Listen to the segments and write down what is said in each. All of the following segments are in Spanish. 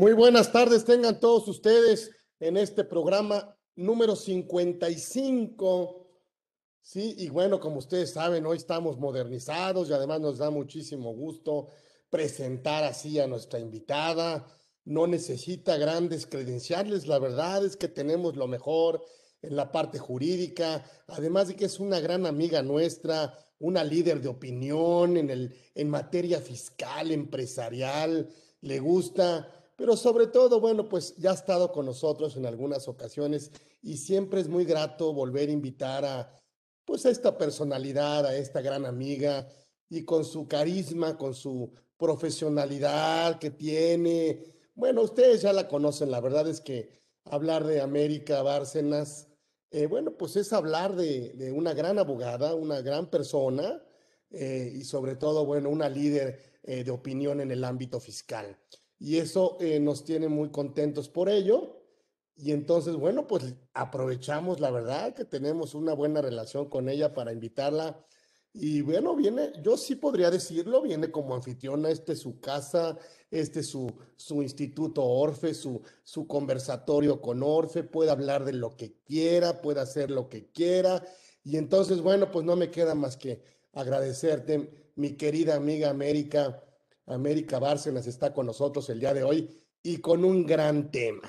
Muy buenas tardes, tengan todos ustedes en este programa número 55. Sí, y bueno, como ustedes saben, hoy estamos modernizados y además nos da muchísimo gusto presentar así a nuestra invitada. No necesita grandes credenciales, la verdad es que tenemos lo mejor en la parte jurídica, además de que es una gran amiga nuestra, una líder de opinión en, el, en materia fiscal, empresarial, le gusta pero sobre todo, bueno, pues ya ha estado con nosotros en algunas ocasiones y siempre es muy grato volver a invitar a, pues a esta personalidad, a esta gran amiga y con su carisma, con su profesionalidad que tiene. Bueno, ustedes ya la conocen, la verdad es que hablar de América Bárcenas, eh, bueno, pues es hablar de, una gran abogada, una gran persona eh, y sobre todo, bueno, una líder eh, de opinión en el ámbito fiscal y eso eh, nos tiene muy contentos por ello. Y entonces, bueno, pues aprovechamos la verdad que tenemos una buena relación con ella para invitarla. Y bueno, viene, yo sí podría decirlo, viene como anfitriona, este es su casa, este es su, su instituto Orfe, su, su conversatorio con Orfe, puede hablar de lo que quiera, puede hacer lo que quiera. Y entonces, bueno, pues no me queda más que agradecerte, mi querida amiga América, América Bárcenas está con nosotros el día de hoy y con un gran tema.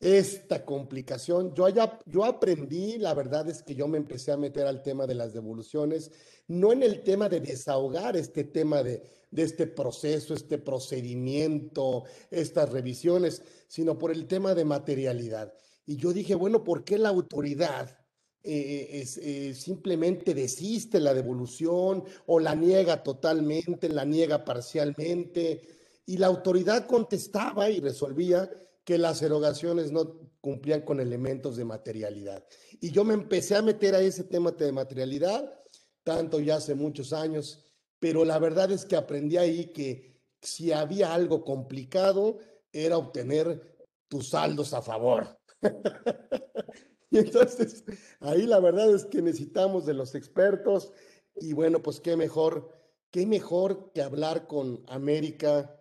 Esta complicación, yo, ya, yo aprendí, la verdad es que yo me empecé a meter al tema de las devoluciones, no en el tema de desahogar este tema de, de este proceso, este procedimiento, estas revisiones, sino por el tema de materialidad. Y yo dije, bueno, ¿por qué la autoridad eh, eh, simplemente desiste la devolución o la niega totalmente, la niega parcialmente. Y la autoridad contestaba y resolvía que las erogaciones no cumplían con elementos de materialidad. Y yo me empecé a meter a ese tema de materialidad, tanto ya hace muchos años, pero la verdad es que aprendí ahí que si había algo complicado era obtener tus saldos a favor. Y entonces, ahí la verdad es que necesitamos de los expertos y bueno, pues qué mejor, qué mejor que hablar con América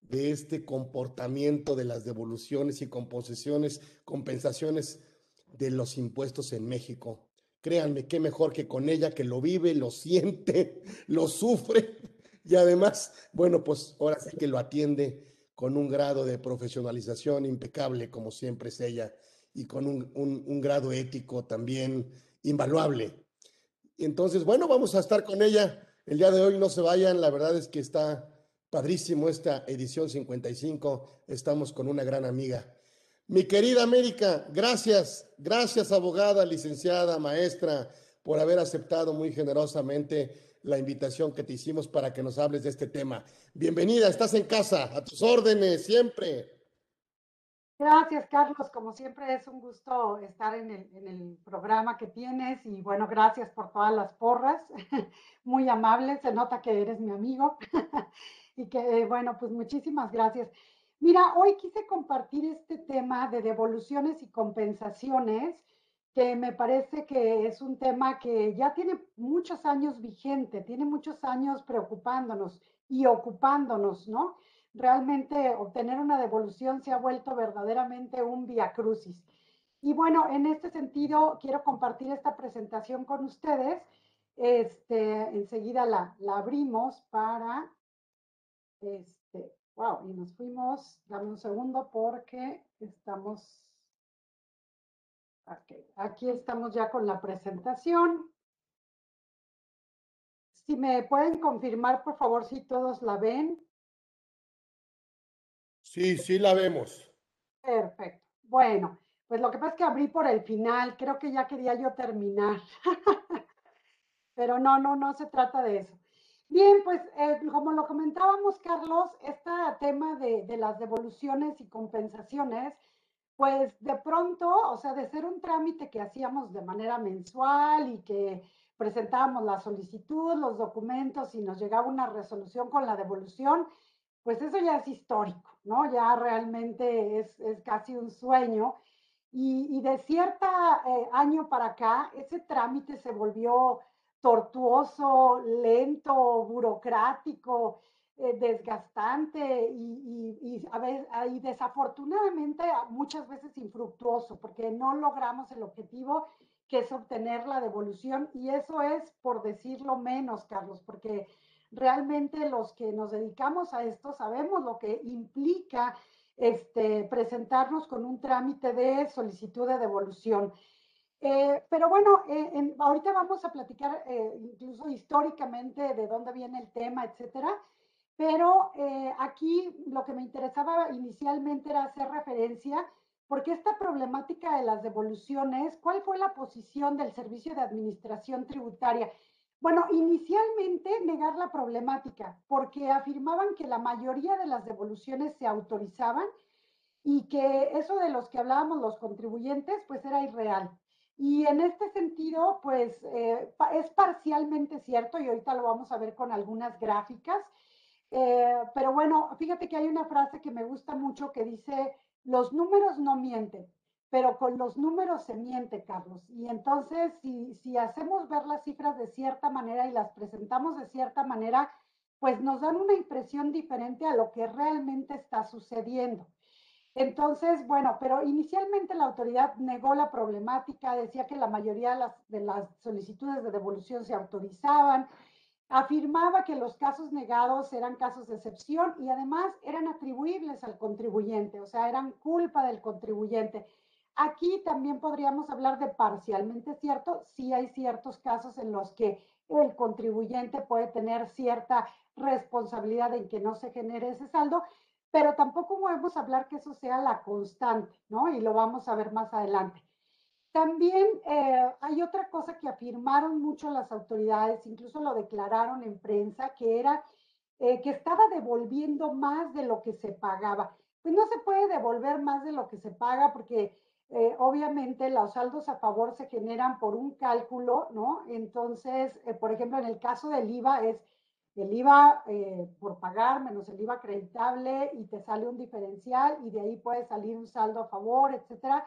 de este comportamiento de las devoluciones y composiciones, compensaciones de los impuestos en México. Créanme, qué mejor que con ella que lo vive, lo siente, lo sufre y además, bueno, pues ahora sí que lo atiende con un grado de profesionalización impecable como siempre es ella y con un, grado ético también invaluable. Entonces, bueno, vamos a estar con ella el día de hoy. No se vayan, la verdad es que está padrísimo esta edición 55. Estamos con una gran amiga. Mi querida América, gracias, gracias abogada, licenciada, maestra, por haber aceptado muy generosamente la invitación que te hicimos para que nos hables de este tema. Bienvenida, estás en casa, a tus órdenes, siempre. Gracias, Carlos. Como siempre es un gusto estar en el, programa que tienes y bueno, gracias por todas las porras. Muy amable, se nota que eres mi amigo y que bueno, pues muchísimas gracias. Mira, hoy quise compartir este tema de devoluciones y compensaciones, que me parece que es un tema que ya tiene muchos años vigente, tiene muchos años preocupándonos y ocupándonos, ¿no? Realmente obtener una devolución se ha vuelto verdaderamente un via crucis. Y bueno, en este sentido, quiero compartir esta presentación con ustedes. Este, enseguida la, la abrimos para, este, wow, y nos fuimos, dame un segundo porque estamos, okay, aquí estamos ya con la presentación. Si me pueden confirmar, por favor, si todos la ven. Sí, sí la vemos. Perfecto. Bueno, pues lo que pasa es que abrí por el final, creo que ya quería yo terminar. Pero no, no, no se trata de eso. Bien, pues eh, como lo comentábamos, Carlos, este tema de, de, las devoluciones y compensaciones, pues de pronto, o sea, de ser un trámite que hacíamos de manera mensual y que presentábamos la solicitud, los documentos y nos llegaba una resolución con la devolución, pues eso ya es histórico, ¿no? Ya realmente es, casi un sueño. Y, de cierto eh, año para acá, ese trámite se volvió tortuoso, lento, burocrático. eh, desgastante y, y, a veces, y desafortunadamente muchas veces infructuoso, porque no logramos el objetivo que es obtener la devolución. Y eso es por decirlo menos, Carlos, porque realmente los que nos dedicamos a esto sabemos lo que implica este, presentarnos con un trámite de solicitud de devolución. Eh, pero bueno, eh, ahorita vamos a platicar incluso históricamente de dónde viene el tema, etcétera. Pero eh, aquí lo que me interesaba inicialmente era hacer referencia, porque esta problemática de las devoluciones, ¿cuál fue la posición del Servicio de Administración Tributaria? Bueno, inicialmente negar la problemática, porque afirmaban que la mayoría de las devoluciones se autorizaban y que eso de los que hablábamos los contribuyentes, pues era irreal. Y en este sentido, pues eh, es parcialmente cierto, y ahorita lo vamos a ver con algunas gráficas, eh, pero bueno, fíjate que hay una frase que me gusta mucho que dice, los números no mienten, pero con los números se miente, Carlos. Y entonces, si, si hacemos ver las cifras de cierta manera y las presentamos de cierta manera, pues nos dan una impresión diferente a lo que realmente está sucediendo. Entonces, bueno, pero inicialmente la autoridad negó la problemática, decía que la mayoría de las, de las solicitudes de devolución se autorizaban, afirmaba que los casos negados eran casos de excepción y además eran atribuibles al contribuyente, o sea, eran culpa del contribuyente. Aquí también podríamos hablar de parcialmente cierto, sí hay ciertos casos en los que el contribuyente puede tener cierta responsabilidad en que no se genere ese saldo, pero tampoco podemos hablar que eso sea la constante, ¿no? Y lo vamos a ver más adelante. También eh, hay otra cosa que afirmaron mucho las autoridades, incluso lo declararon en prensa, que era eh, que estaba devolviendo más de lo que se pagaba. Pues no se puede devolver más de lo que se paga porque eh, obviamente los saldos a favor se generan por un cálculo, ¿no? Entonces, por ejemplo, en el caso del IVA es el IVA por pagar menos el IVA acreditable y te sale un diferencial y de ahí puede salir un saldo a favor, etcétera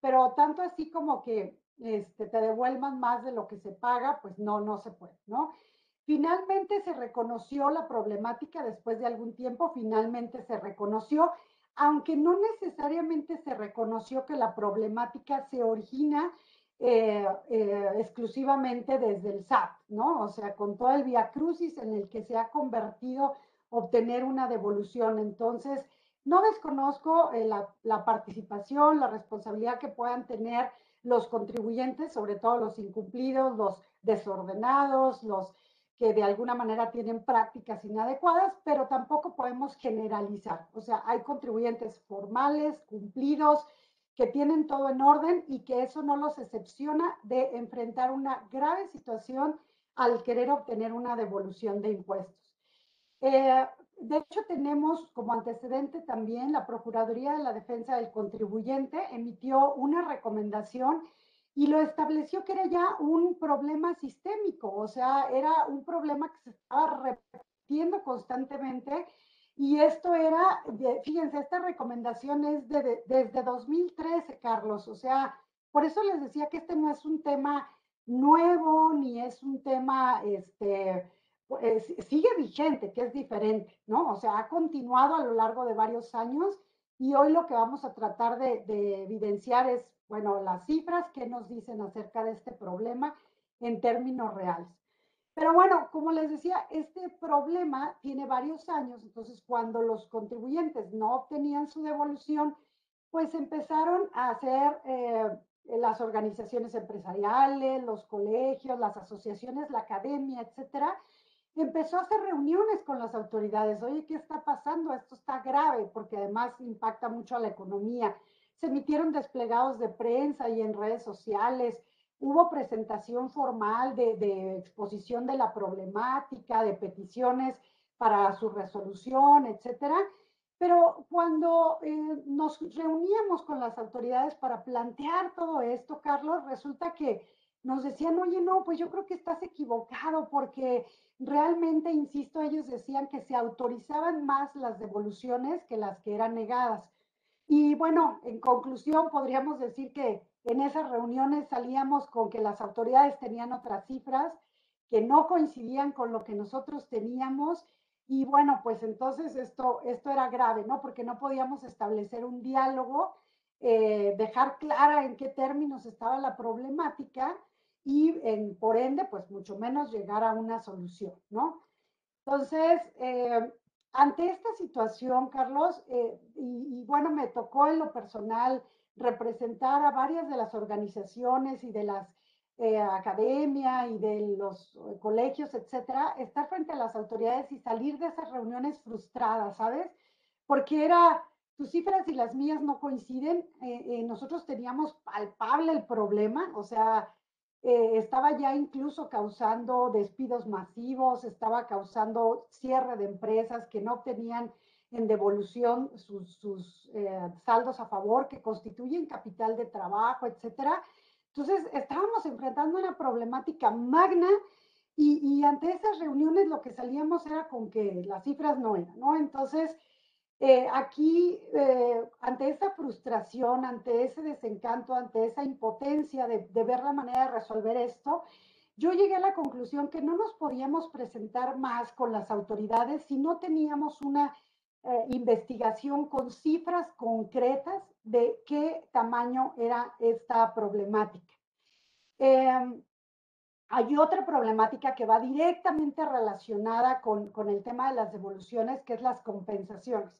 pero tanto así como que este, te devuelvan más de lo que se paga, pues no, no se puede, ¿no? Finalmente se reconoció la problemática después de algún tiempo, finalmente se reconoció, aunque no necesariamente se reconoció que la problemática se origina eh, eh, exclusivamente desde el SAT, ¿no? O sea, con todo el via crucis en el que se ha convertido obtener una devolución. Entonces, no desconozco eh, la, participación, la responsabilidad que puedan tener los contribuyentes, sobre todo los incumplidos, los desordenados, los que de alguna manera tienen prácticas inadecuadas, pero tampoco podemos generalizar. O sea, hay contribuyentes formales, cumplidos, que tienen todo en orden y que eso no los excepciona de enfrentar una grave situación al querer obtener una devolución de impuestos. Eh, de hecho, tenemos como antecedente también la Procuraduría de la Defensa del Contribuyente emitió una recomendación y lo estableció que era ya un problema sistémico, o sea, era un problema que se estaba repitiendo constantemente y esto era, fíjense, esta recomendación es de, desde 2013, Carlos, o sea, por eso les decía que este no es un tema nuevo ni es un tema, este, pues, sigue vigente, que es diferente, ¿no? O sea, ha continuado a lo largo de varios años y hoy lo que vamos a tratar de, evidenciar es, bueno, las cifras que nos dicen acerca de este problema en términos reales. Pero bueno, como les decía, este problema tiene varios años, entonces cuando los contribuyentes no obtenían su devolución, pues empezaron a hacer eh, las organizaciones empresariales, los colegios, las asociaciones, la academia, etcétera, empezó a hacer reuniones con las autoridades. Oye, ¿qué está pasando? Esto está grave porque además impacta mucho a la economía. Se emitieron desplegados de prensa y en redes sociales. Hubo presentación formal de, exposición de la problemática, de peticiones para su resolución, etcétera. Pero cuando eh, nos reuníamos con las autoridades para plantear todo esto, Carlos, resulta que nos decían, oye, no, pues yo creo que estás equivocado porque realmente, insisto, ellos decían que se autorizaban más las devoluciones que las que eran negadas. Y bueno, en conclusión, podríamos decir que en esas reuniones salíamos con que las autoridades tenían otras cifras que no coincidían con lo que nosotros teníamos Y bueno, pues entonces esto, esto era grave, ¿no? Porque no podíamos establecer un diálogo, eh, dejar clara en qué términos estaba la problemática y por ende, pues mucho menos llegar a una solución, ¿no? Entonces, eh, ante esta situación, Carlos, eh, y, bueno, me tocó en lo personal representar a varias de las organizaciones y de las eh, academias y de los colegios, etcétera, estar frente a las autoridades y salir de esas reuniones frustradas, ¿sabes? Porque era, tus cifras y las mías no coinciden, nosotros teníamos palpable el problema, o sea, eh, estaba ya incluso causando despidos masivos, estaba causando cierre de empresas que no obtenían en devolución sus, eh, saldos a favor que constituyen capital de trabajo, etcétera. Entonces, estábamos enfrentando una problemática magna y, ante esas reuniones lo que salíamos era con que las cifras no eran, ¿no? Entonces, eh, aquí, eh, ante esa frustración, ante ese desencanto, ante esa impotencia de, ver la manera de resolver esto, yo llegué a la conclusión que no nos podíamos presentar más con las autoridades si no teníamos una eh, investigación con cifras concretas de qué tamaño era esta problemática. Em, hay otra problemática que va directamente relacionada con, con, el tema de las devoluciones, que es las compensaciones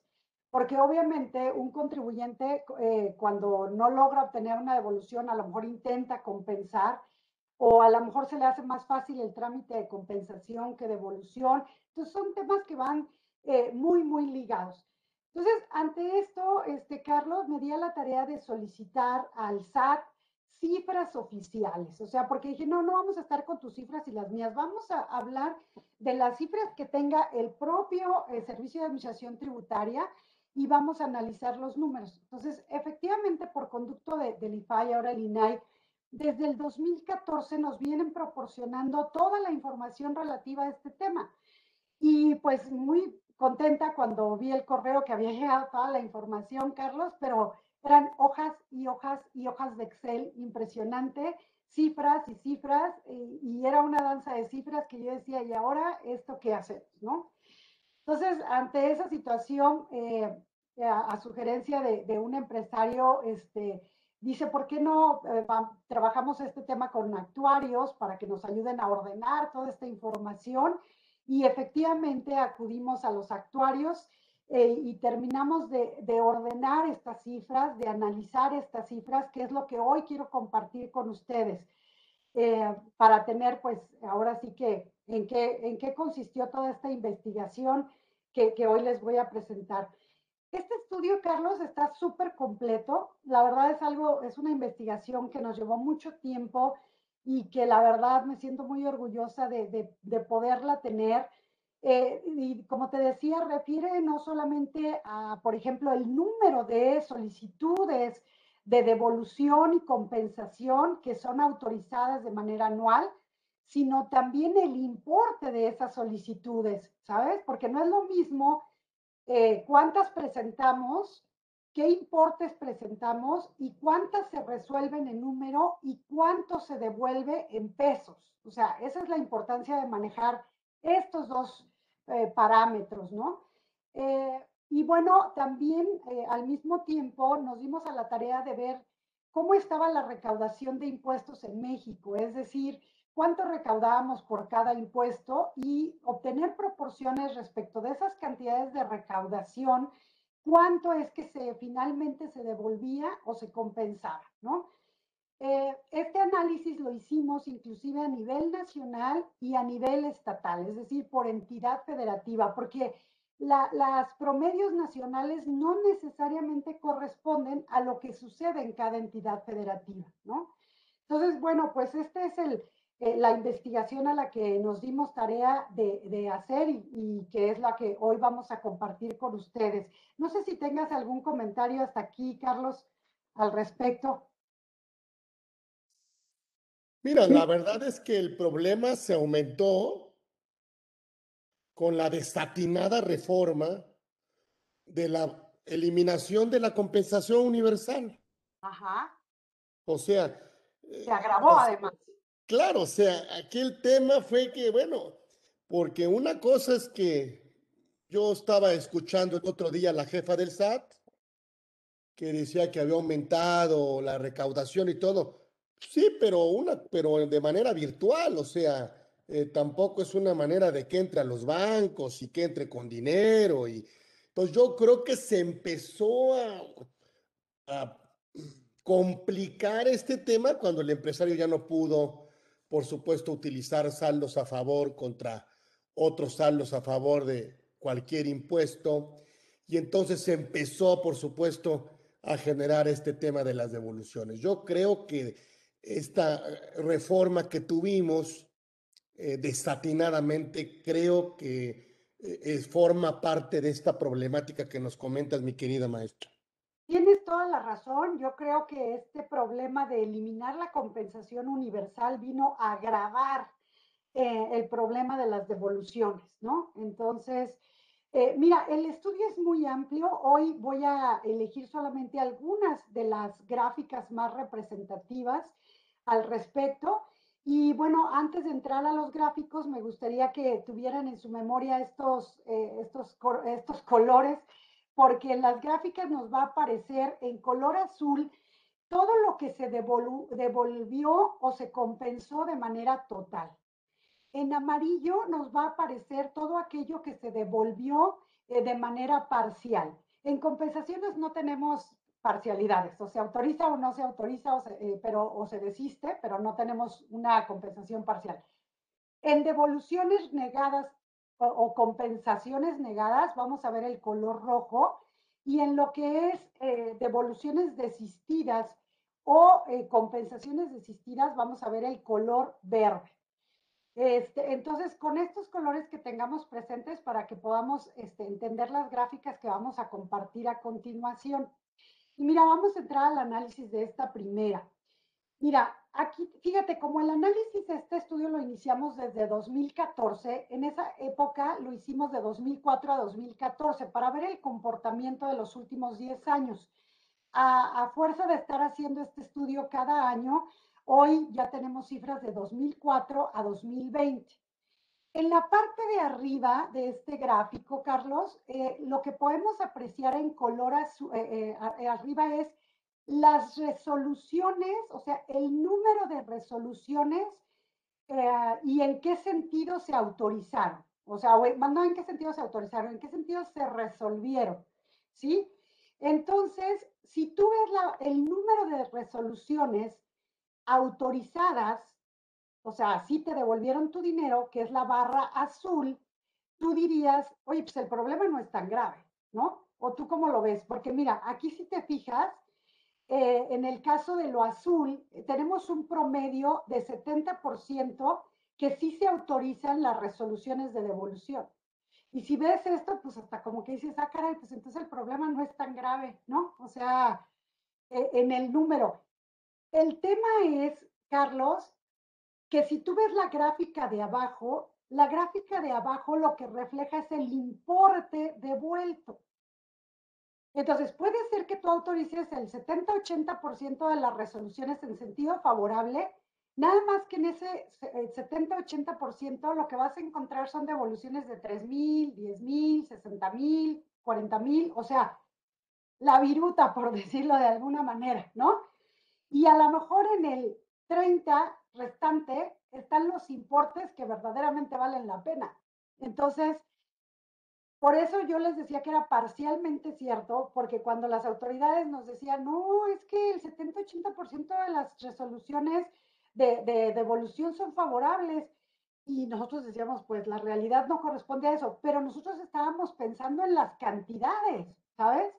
porque obviamente un contribuyente eh, cuando no logra obtener una devolución a lo mejor intenta compensar o a lo mejor se le hace más fácil el trámite de compensación que devolución. Entonces son temas que van eh, muy, muy ligados. Entonces, ante esto, este, Carlos, me di a la tarea de solicitar al SAT cifras oficiales, o sea, porque dije, no, no vamos a estar con tus cifras y las mías, vamos a hablar de las cifras que tenga el propio eh, Servicio de Administración Tributaria y vamos a analizar los números. Entonces, efectivamente, por conducto de, del IFAI, ahora el INAI, desde el 2014 nos vienen proporcionando toda la información relativa a este tema. Y pues muy contenta cuando vi el correo que había llegado toda la información, Carlos, pero eran hojas y hojas y hojas de Excel impresionante, cifras y cifras, y, y era una danza de cifras que yo decía, ¿y ahora esto qué hacemos? ¿No? Entonces, ante esa situación, eh, a, sugerencia de, un empresario, este, dice, ¿por qué no eh, trabajamos este tema con actuarios para que nos ayuden a ordenar toda esta información? Y efectivamente acudimos a los actuarios eh, y terminamos de, ordenar estas cifras, de analizar estas cifras, que es lo que hoy quiero compartir con ustedes, para tener, pues, ahora sí que en qué, en qué consistió toda esta investigación que, hoy les voy a presentar. Este estudio, Carlos, está súper completo. La verdad es algo, es una investigación que nos llevó mucho tiempo y que la verdad me siento muy orgullosa de, de, de poderla tener. Eh, y como te decía, refiere no solamente a, por ejemplo, el número de solicitudes de devolución y compensación que son autorizadas de manera anual, sino también el importe de esas solicitudes, ¿sabes? Porque no es lo mismo eh, cuántas presentamos, qué importes presentamos y cuántas se resuelven en número y cuánto se devuelve en pesos. O sea, esa es la importancia de manejar estos dos eh, parámetros, ¿no? Eh, y bueno, también al mismo tiempo nos dimos a la tarea de ver cómo estaba la recaudación de impuestos en México, es decir, cuánto recaudábamos por cada impuesto y obtener proporciones respecto de esas cantidades de recaudación, cuánto es que se finalmente se devolvía o se compensaba, ¿no? Eh, este análisis lo hicimos inclusive a nivel nacional y a nivel estatal, es decir, por entidad federativa, porque las promedios nacionales no necesariamente corresponden a lo que sucede en cada entidad federativa, ¿no? Entonces, bueno, pues este es el, eh, la investigación a la que nos dimos tarea de, hacer y, que es la que hoy vamos a compartir con ustedes. No sé si tengas algún comentario hasta aquí, Carlos, al respecto. Mira, la verdad es que el problema se aumentó con la desatinada reforma de la eliminación de la compensación universal. Ajá. O sea... Se agravó además. Claro, o sea, aquí el tema fue que, bueno, porque una cosa es que yo estaba escuchando el otro día a la jefa del SAT que decía que había aumentado la recaudación y todo. Sí, pero, una, pero de manera virtual, o sea, eh, tampoco es una manera de que entre a los bancos y que entre con dinero. Y, pues yo creo que se empezó a complicar este tema cuando el empresario ya no pudo, por supuesto, utilizar saldos a favor contra otros saldos a favor de cualquier impuesto. Y entonces se empezó, por supuesto, a generar este tema de las devoluciones. Yo creo que esta reforma que tuvimos eh, desatinadamente, creo que eh, forma parte de esta problemática que nos comentas, mi querida maestra. Toda la razón. Yo creo que este problema de eliminar la compensación universal vino a agravar eh, el problema de las devoluciones, ¿no? Entonces, eh, mira, el estudio es muy amplio. Hoy voy a elegir solamente algunas de las gráficas más representativas al respecto. Y bueno, antes de entrar a los gráficos, me gustaría que tuvieran en su memoria estos, eh, estos, estos colores, porque en las gráficas nos va a aparecer en color azul todo lo que se devolvió o se compensó de manera total. En amarillo nos va a aparecer todo aquello que se devolvió eh, de manera parcial. En compensaciones no tenemos parcialidades, o se autoriza o no se autoriza, eh, pero, o se desiste, pero no tenemos una compensación parcial. En devoluciones negadas o, compensaciones negadas, vamos a ver el color rojo, y en lo que es eh, devoluciones desistidas o compensaciones desistidas, vamos a ver el color verde. Este, entonces, con estos colores que tengamos presentes para que podamos este, entender las gráficas que vamos a compartir a continuación. Y mira, vamos a entrar al análisis de esta primera. Mira, aquí, fíjate, como el análisis de este estudio lo iniciamos desde 2014, en esa época lo hicimos de 2004 a 2014 para ver el comportamiento de los últimos 10 años. A, fuerza de estar haciendo este estudio cada año, Hoy ya tenemos cifras de 2004 a 2020. En la parte de arriba de este gráfico, Carlos, eh, lo que podemos apreciar en color eh, eh, arriba es las resoluciones, o sea, el número de resoluciones y en qué sentido se autorizaron. O sea, no en qué sentido se autorizaron, en qué sentido se resolvieron. ¿Sí? Entonces, si tú ves el número de resoluciones autorizadas, o sea, si te devolvieron tu dinero, que es la barra azul, tú dirías, oye, pues el problema no es tan grave, ¿no? ¿O tú cómo lo ves? Porque mira, aquí si te fijas, eh, en el caso de lo azul, eh, tenemos un promedio de 70% que sí se autorizan las resoluciones de devolución. Y si ves esto, pues hasta como que dices, ah, caray, pues entonces el problema no es tan grave, ¿no? O sea, eh, en el número. El tema es, Carlos, que si tú ves la gráfica de abajo, la gráfica de abajo lo que refleja es el importe devuelto. Entonces, puede ser que tú autorices el 70-80% de las resoluciones en sentido favorable, nada más que en ese 70-80% lo que vas a encontrar son devoluciones de 3 mil, 10 mil, 60 mil, 40 mil, o sea, la viruta, por decirlo de alguna manera, ¿no? Y a lo mejor en el 30 restante están los importes que verdaderamente valen la pena. Entonces, por eso yo les decía que era parcialmente cierto, porque cuando las autoridades nos decían, no, es que el 70-80% de las resoluciones de, de devolución son favorables, y nosotros decíamos, pues la realidad no corresponde a eso, pero nosotros estábamos pensando en las cantidades, ¿sabes?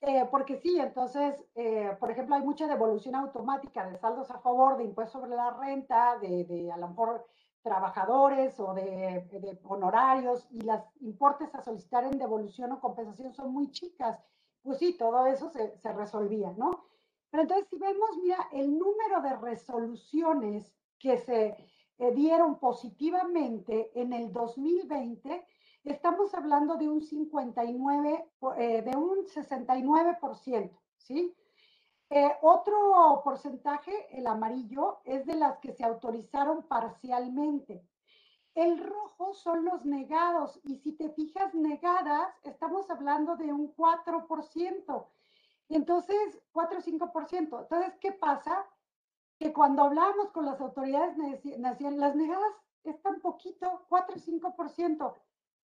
Eh, porque sí, entonces, eh, por ejemplo, hay mucha devolución automática de saldos a favor de impuestos sobre la renta, de, de a lo mejor trabajadores o de, de, honorarios y las importes a solicitar en devolución o compensación son muy chicas. Pues sí, todo eso se, se resolvía, ¿no? Pero entonces, si vemos, mira, el número de resoluciones que se eh, dieron positivamente en el 2020 estamos hablando de un 59, eh, de un 69%, ¿sí? Eh, otro porcentaje, el amarillo, es de las que se autorizaron parcialmente. El rojo son los negados y si te fijas negadas, estamos hablando de un 4%. Entonces, 4 o 5%. Entonces, ¿qué pasa? Que cuando hablamos con las autoridades las negadas están poquito, 4 o 5%.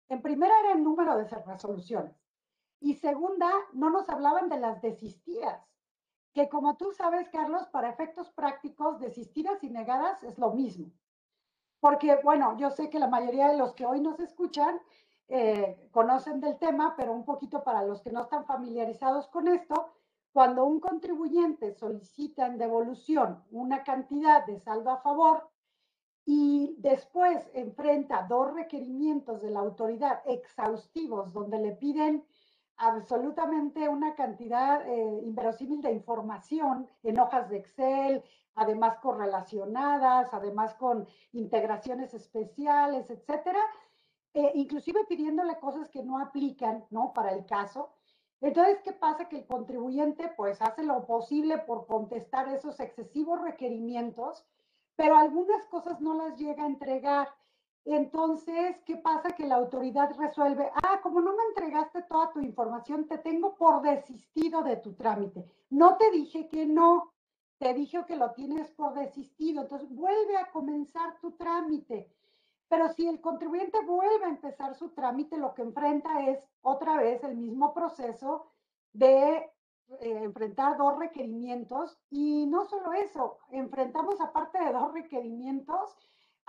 En primera era el número de resoluciones. Y segunda, no nos hablaban de las desistidas, que como tú sabes, Carlos, para efectos prácticos, desistidas y negadas es lo mismo. Porque, bueno, yo sé que la mayoría de los que hoy nos escuchan eh, conocen del tema, pero un poquito para los que no están familiarizados con esto, cuando un contribuyente solicita en devolución una cantidad de saldo a favor y después enfrenta dos requerimientos de la autoridad exhaustivos donde le piden absolutamente una cantidad eh, inverosímil de información en hojas de Excel, además correlacionadas, además con integraciones especiales, etcétera, eh, inclusive pidiéndole cosas que no aplican, ¿no? Para el caso. Entonces, ¿qué pasa? Que el contribuyente pues hace lo posible por contestar esos excesivos requerimientos, pero algunas cosas no las llega a entregar. Entonces, ¿qué pasa? Que la autoridad resuelve, ah, como no me entregaste toda tu información, te tengo por desistido de tu trámite. No te dije que no, te dije que lo tienes por desistido, entonces vuelve a comenzar tu trámite. Pero si el contribuyente vuelve a empezar su trámite, lo que enfrenta es otra vez el mismo proceso de eh, enfrentar dos requerimientos. Y no solo eso, enfrentamos aparte de dos requerimientos,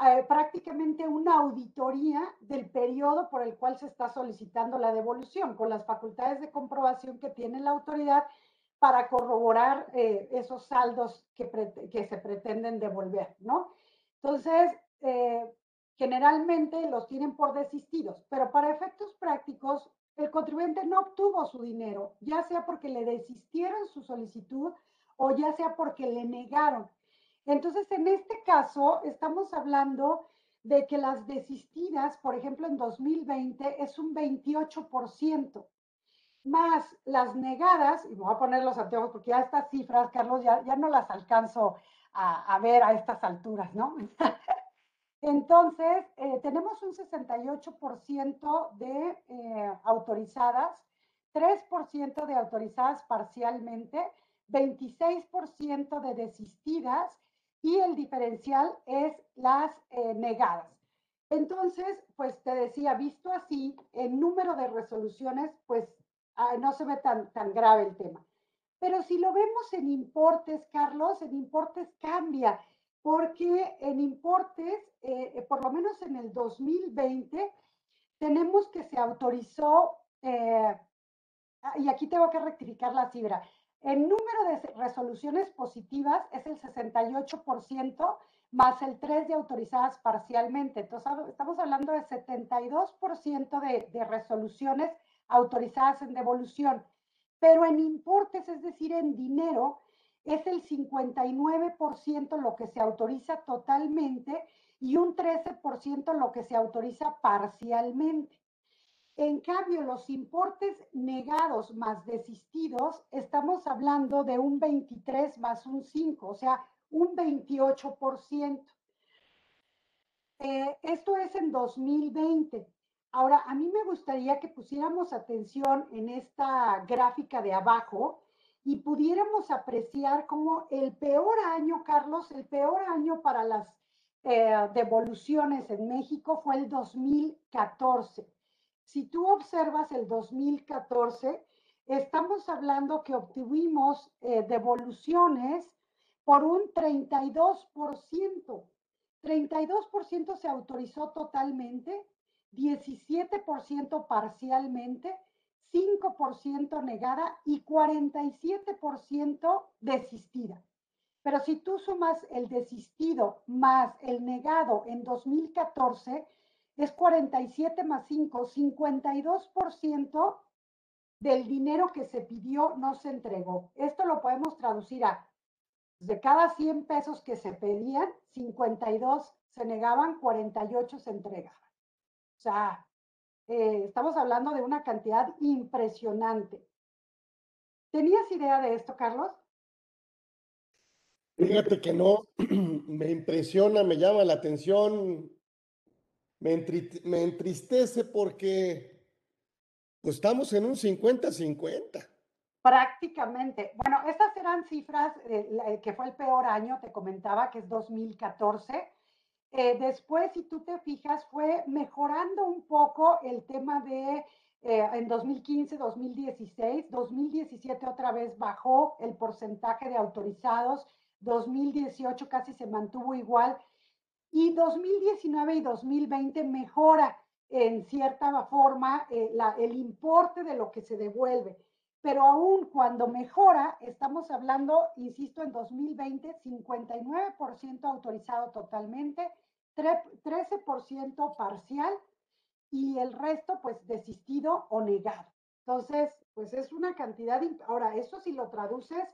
eh, prácticamente una auditoría del periodo por el cual se está solicitando la devolución, con las facultades de comprobación que tiene la autoridad para corroborar eh, esos saldos que, se pretenden devolver, ¿no? Entonces, eh, generalmente los tienen por desistidos, pero para efectos prácticos, el contribuyente no obtuvo su dinero, ya sea porque le desistieron su solicitud o ya sea porque le negaron. Entonces, en este caso, estamos hablando de que las desistidas, por ejemplo, en 2020 es un 28%, más las negadas, y voy a poner los anteojos porque ya estas cifras, Carlos, ya, ya no las alcanzo a, ver a estas alturas, ¿no? Entonces, eh, tenemos un 68% de eh, autorizadas, 3% de autorizadas parcialmente, 26% de desistidas y el diferencial es las eh, negadas. Entonces, pues te decía, visto así, el número de resoluciones, pues ah, no se ve tan, tan grave el tema. Pero si lo vemos en importes, Carlos, en importes cambia, porque en importes, eh, eh, por lo menos en el 2020, tenemos que se autorizó, y aquí tengo que rectificar la cifra, el número de resoluciones positivas es el 68% más el 3 de autorizadas parcialmente. Entonces, estamos hablando de 72% de, de resoluciones autorizadas en devolución. Pero en importes, es decir, en dinero, es el 59% lo que se autoriza totalmente y un 13% lo que se autoriza parcialmente. En cambio, los importes negados más desistidos, estamos hablando de un 23 más un 5, o sea, un 28%. Eh, esto es en 2020. Ahora, a mí me gustaría que pusiéramos atención en esta gráfica de abajo y pudiéramos apreciar cómo el peor año, Carlos, el peor año para las eh, devoluciones en México fue el 2014 si tú observas el 2014, estamos hablando que obtuvimos eh, devoluciones por un 32%. 32% se autorizó totalmente, 17% parcialmente, 5% negada y 47% desistida. Pero si tú sumas el desistido más el negado en 2014, es 47 más 5, 52% del dinero que se pidió no se entregó. Esto lo podemos traducir a, de cada 100 pesos que se pedían, 52 se negaban, 48 se entregaban. O sea, eh, estamos hablando de una cantidad impresionante. ¿Tenías idea de esto, Carlos? Fíjate que no, me impresiona, me llama la atención me, entristece porque pues estamos en un 50-50. Prácticamente. Bueno, estas eran cifras, eh, que fue el peor año, te comentaba, que es 2014. Eh, después, si tú te fijas, fue mejorando un poco el tema de eh, en 2015, 2016, 2017 otra vez bajó el porcentaje de autorizados, 2018 casi se mantuvo igual y 2019 y 2020 mejora en cierta forma eh, el importe de lo que se devuelve. Pero aún cuando mejora, estamos hablando, insisto, en 2020, 59% autorizado totalmente, 13% parcial y el resto pues desistido o negado. Entonces, pues es una cantidad, ahora, eso si lo traduces,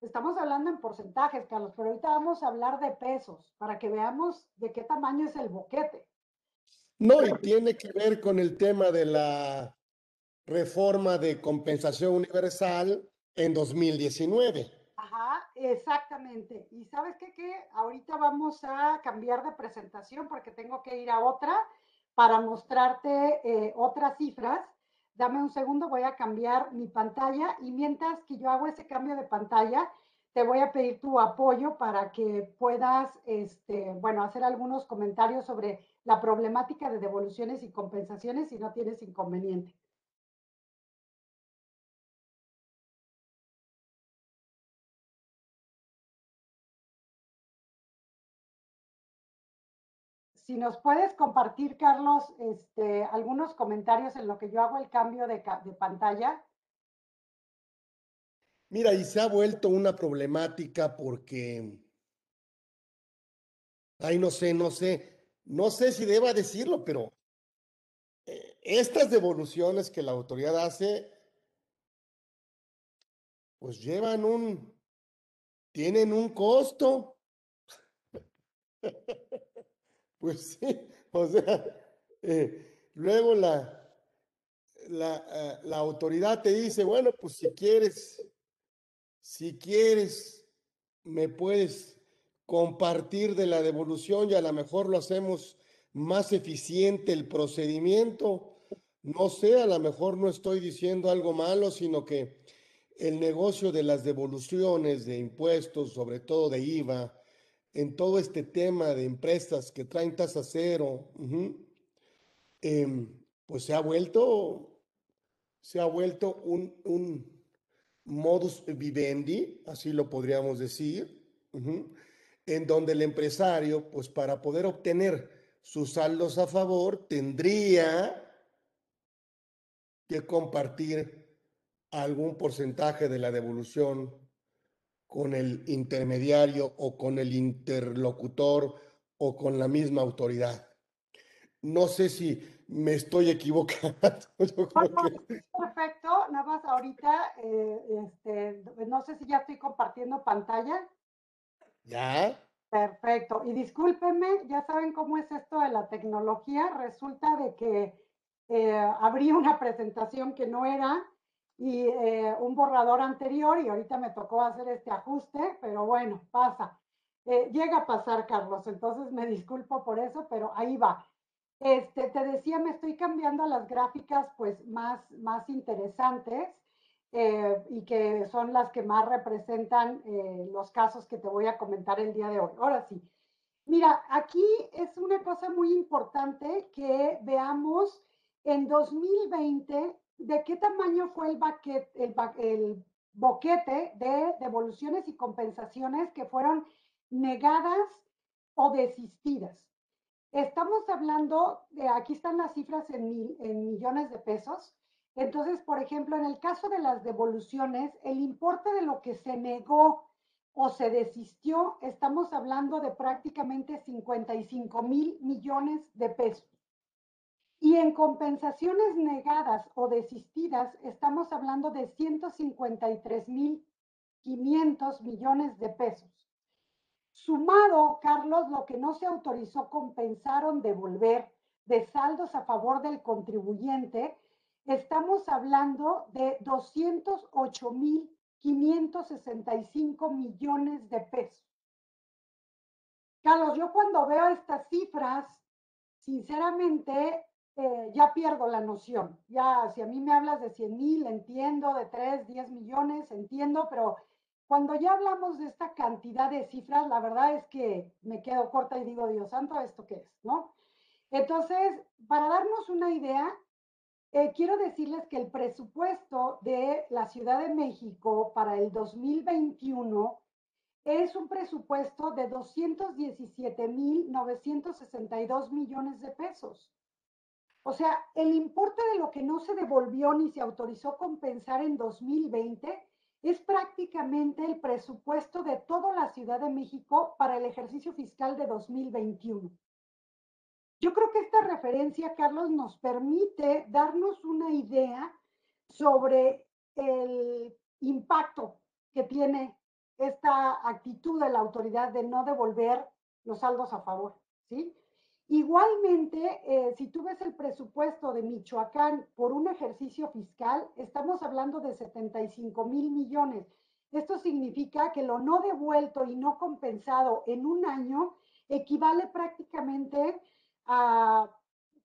estamos hablando en porcentajes, Carlos, pero ahorita vamos a hablar de pesos para que veamos de qué tamaño es el boquete. No, y tiene que ver con el tema de la reforma de compensación universal en 2019. Ajá, exactamente. Y sabes qué, que ahorita vamos a cambiar de presentación porque tengo que ir a otra para mostrarte eh, otras cifras. Dame un segundo, voy a cambiar mi pantalla y mientras que yo hago ese cambio de pantalla, te voy a pedir tu apoyo para que puedas, este, bueno, hacer algunos comentarios sobre la problemática de devoluciones y compensaciones si no tienes inconveniente. Si nos puedes compartir, Carlos, este, algunos comentarios en lo que yo hago el cambio de, pantalla. Mira, y se ha vuelto una problemática porque, ay, no sé, no sé, no sé si deba decirlo, pero eh, estas devoluciones que la autoridad hace, pues llevan un, tienen un costo. Pues sí, o sea, eh, luego la, la, eh, la, autoridad te dice, bueno, pues si quieres, si quieres, me puedes compartir de la devolución y a lo mejor lo hacemos más eficiente el procedimiento. No sé, a lo mejor no estoy diciendo algo malo, sino que el negocio de las devoluciones de impuestos, sobre todo de IVA, en todo este tema de empresas que traen tasa cero, em, pues se ha vuelto, se ha vuelto un, un, modus vivendi, así lo podríamos decir, en donde el empresario, pues para poder obtener sus saldos a favor, tendría que compartir algún porcentaje de la devolución con el intermediario o con el interlocutor o con la misma autoridad. No sé si me estoy equivocando. Perfecto, nada más ahorita, eh, este, no sé si ya estoy compartiendo pantalla. Ya. Perfecto. Y discúlpenme, ya saben cómo es esto de la tecnología. Resulta de que eh, abrí una presentación que no era y eh, un borrador anterior y ahorita me tocó hacer este ajuste, pero bueno, pasa. Eh, llega a pasar, Carlos, entonces me disculpo por eso, pero ahí va. Este, te decía, me estoy cambiando a las gráficas pues más, más interesantes eh, y que son las que más representan los casos que te voy a comentar el día de hoy. Ahora sí, mira, aquí es una cosa muy importante que veamos en 2020 de qué tamaño fue el, el, boquete de devoluciones y compensaciones que fueron negadas o desistidas. Estamos hablando, de, aquí están las cifras en, en millones de pesos. Entonces, por ejemplo, en el caso de las devoluciones, el importe de lo que se negó o se desistió, estamos hablando de prácticamente 55 mil millones de pesos. Y en compensaciones negadas o desistidas, estamos hablando de 153.500 millones de pesos. Sumado, Carlos, lo que no se autorizó compensaron devolver de saldos a favor del contribuyente, estamos hablando de 208.565 millones de pesos. Carlos, yo cuando veo estas cifras, sinceramente, eh, ya pierdo la noción. Ya, si a mí me hablas de 100 mil, entiendo, de 3, 10 millones, entiendo, pero cuando ya hablamos de esta cantidad de cifras, la verdad es que me quedo corta y digo, Dios santo, ¿esto qué es? ¿No? Entonces, para darnos una idea, eh, quiero decirles que el presupuesto de la Ciudad de México para el 2021 es un presupuesto de 217.962 millones de pesos. O sea, el importe de lo que no se devolvió ni se autorizó compensar en 2020 es prácticamente el presupuesto de toda la Ciudad de México para el ejercicio fiscal de 2021. Yo creo que esta referencia, Carlos, nos permite darnos una idea sobre el impacto que tiene esta actitud de la autoridad de no devolver los saldos a favor, ¿sí? Igualmente, eh, si tú ves el presupuesto de Michoacán por un ejercicio fiscal, estamos hablando de 75 mil millones. Esto significa que lo no devuelto y no compensado en un año equivale prácticamente a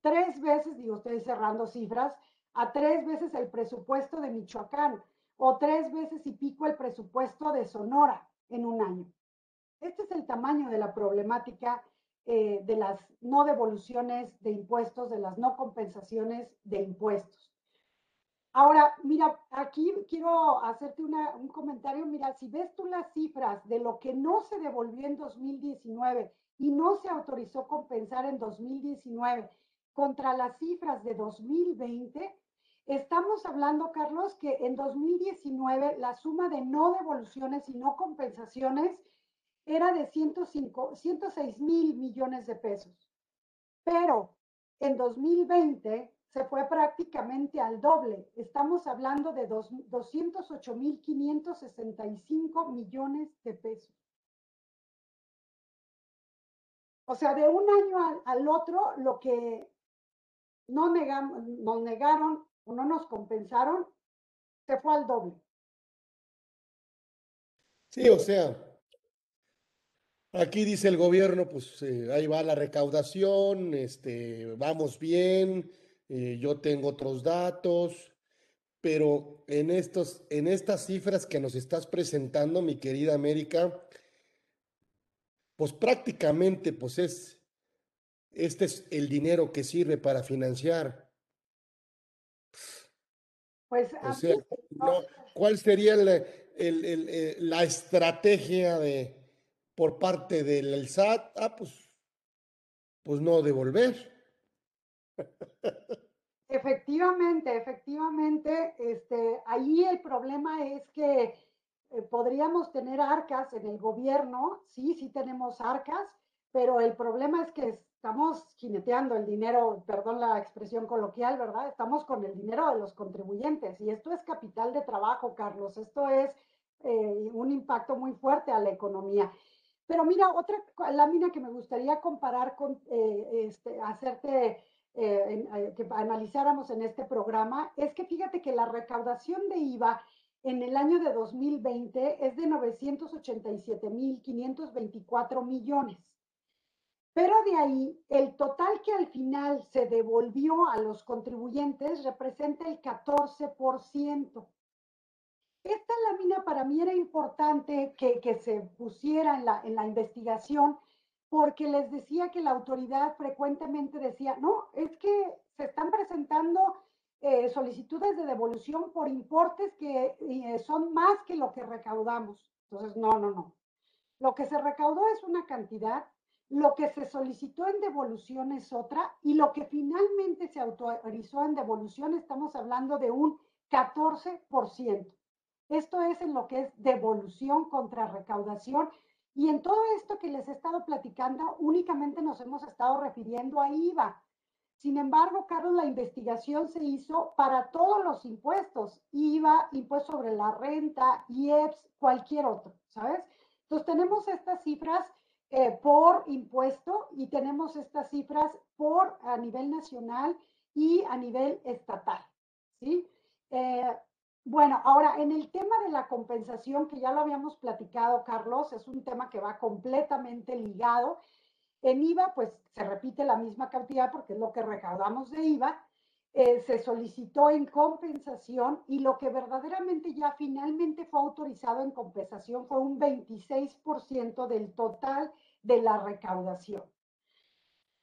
tres veces, digo, estoy cerrando cifras, a tres veces el presupuesto de Michoacán o tres veces y pico el presupuesto de Sonora en un año. Este es el tamaño de la problemática eh, de las no devoluciones de impuestos, de las no compensaciones de impuestos. Ahora, mira, aquí quiero hacerte un comentario. Mira, si ves tú las cifras de lo que no se devolvió en 2019 y no se autorizó compensar en 2019 contra las cifras de 2020, estamos hablando, Carlos, que en 2019 la suma de no devoluciones y no compensaciones era de 105, 106 mil millones de pesos. Pero en 2020 se fue prácticamente al doble. Estamos hablando de 208 mil 565 millones de pesos. O sea, de un año al, otro, lo que no negamos, nos negaron o no nos compensaron, se fue al doble. Sí, o sea, aquí dice el gobierno, pues eh, ahí va la recaudación, este, vamos bien, eh, yo tengo otros datos, pero en, estos, en estas cifras que nos estás presentando, mi querida América, pues prácticamente pues es, este es el dinero que sirve para financiar. Pues, o sea, ¿cuál sería eh, la estrategia de, por parte del SAT? Ah, pues, pues no devolver. Efectivamente, efectivamente, este, ahí el problema es que eh, podríamos tener arcas en el gobierno, sí, sí tenemos arcas, pero el problema es que estamos jineteando el dinero, perdón la expresión coloquial, ¿verdad? Estamos con el dinero de los contribuyentes y esto es capital de trabajo, Carlos, esto es eh, un impacto muy fuerte a la economía. Pero mira, otra lámina que me gustaría comparar con, eh, este, hacerte, que analizáramos en este programa, es que fíjate que la recaudación de IVA en el año de 2020 es de 987.524 millones. Pero de ahí, el total que al final se devolvió a los contribuyentes representa el 14%. Esta lámina para mí era importante que, se pusiera en la, en la investigación porque les decía que la autoridad frecuentemente decía, no, es que se están presentando eh, solicitudes de devolución por importes que eh, son más que lo que recaudamos. Entonces, no, no, no. Lo que se recaudó es una cantidad, lo que se solicitó en devolución es otra y lo que finalmente se autorizó en devolución estamos hablando de un 14%. Esto es en lo que es devolución contra recaudación. Y en todo esto que les he estado platicando, únicamente nos hemos estado refiriendo a IVA. Sin embargo, Carlos, la investigación se hizo para todos los impuestos, IVA, impuesto sobre la renta, IEPS, cualquier otro, ¿sabes? Entonces tenemos estas cifras eh, por impuesto y tenemos estas cifras por a nivel nacional y a nivel estatal, ¿sí? Eh, bueno, ahora en el tema de la compensación, que ya lo habíamos platicado, Carlos, es un tema que va completamente ligado En IVA, pues se repite la misma cantidad porque es lo que recaudamos de IVA. Eh, se solicitó en compensación y lo que verdaderamente ya finalmente fue autorizado en compensación fue un 26% del total de la recaudación.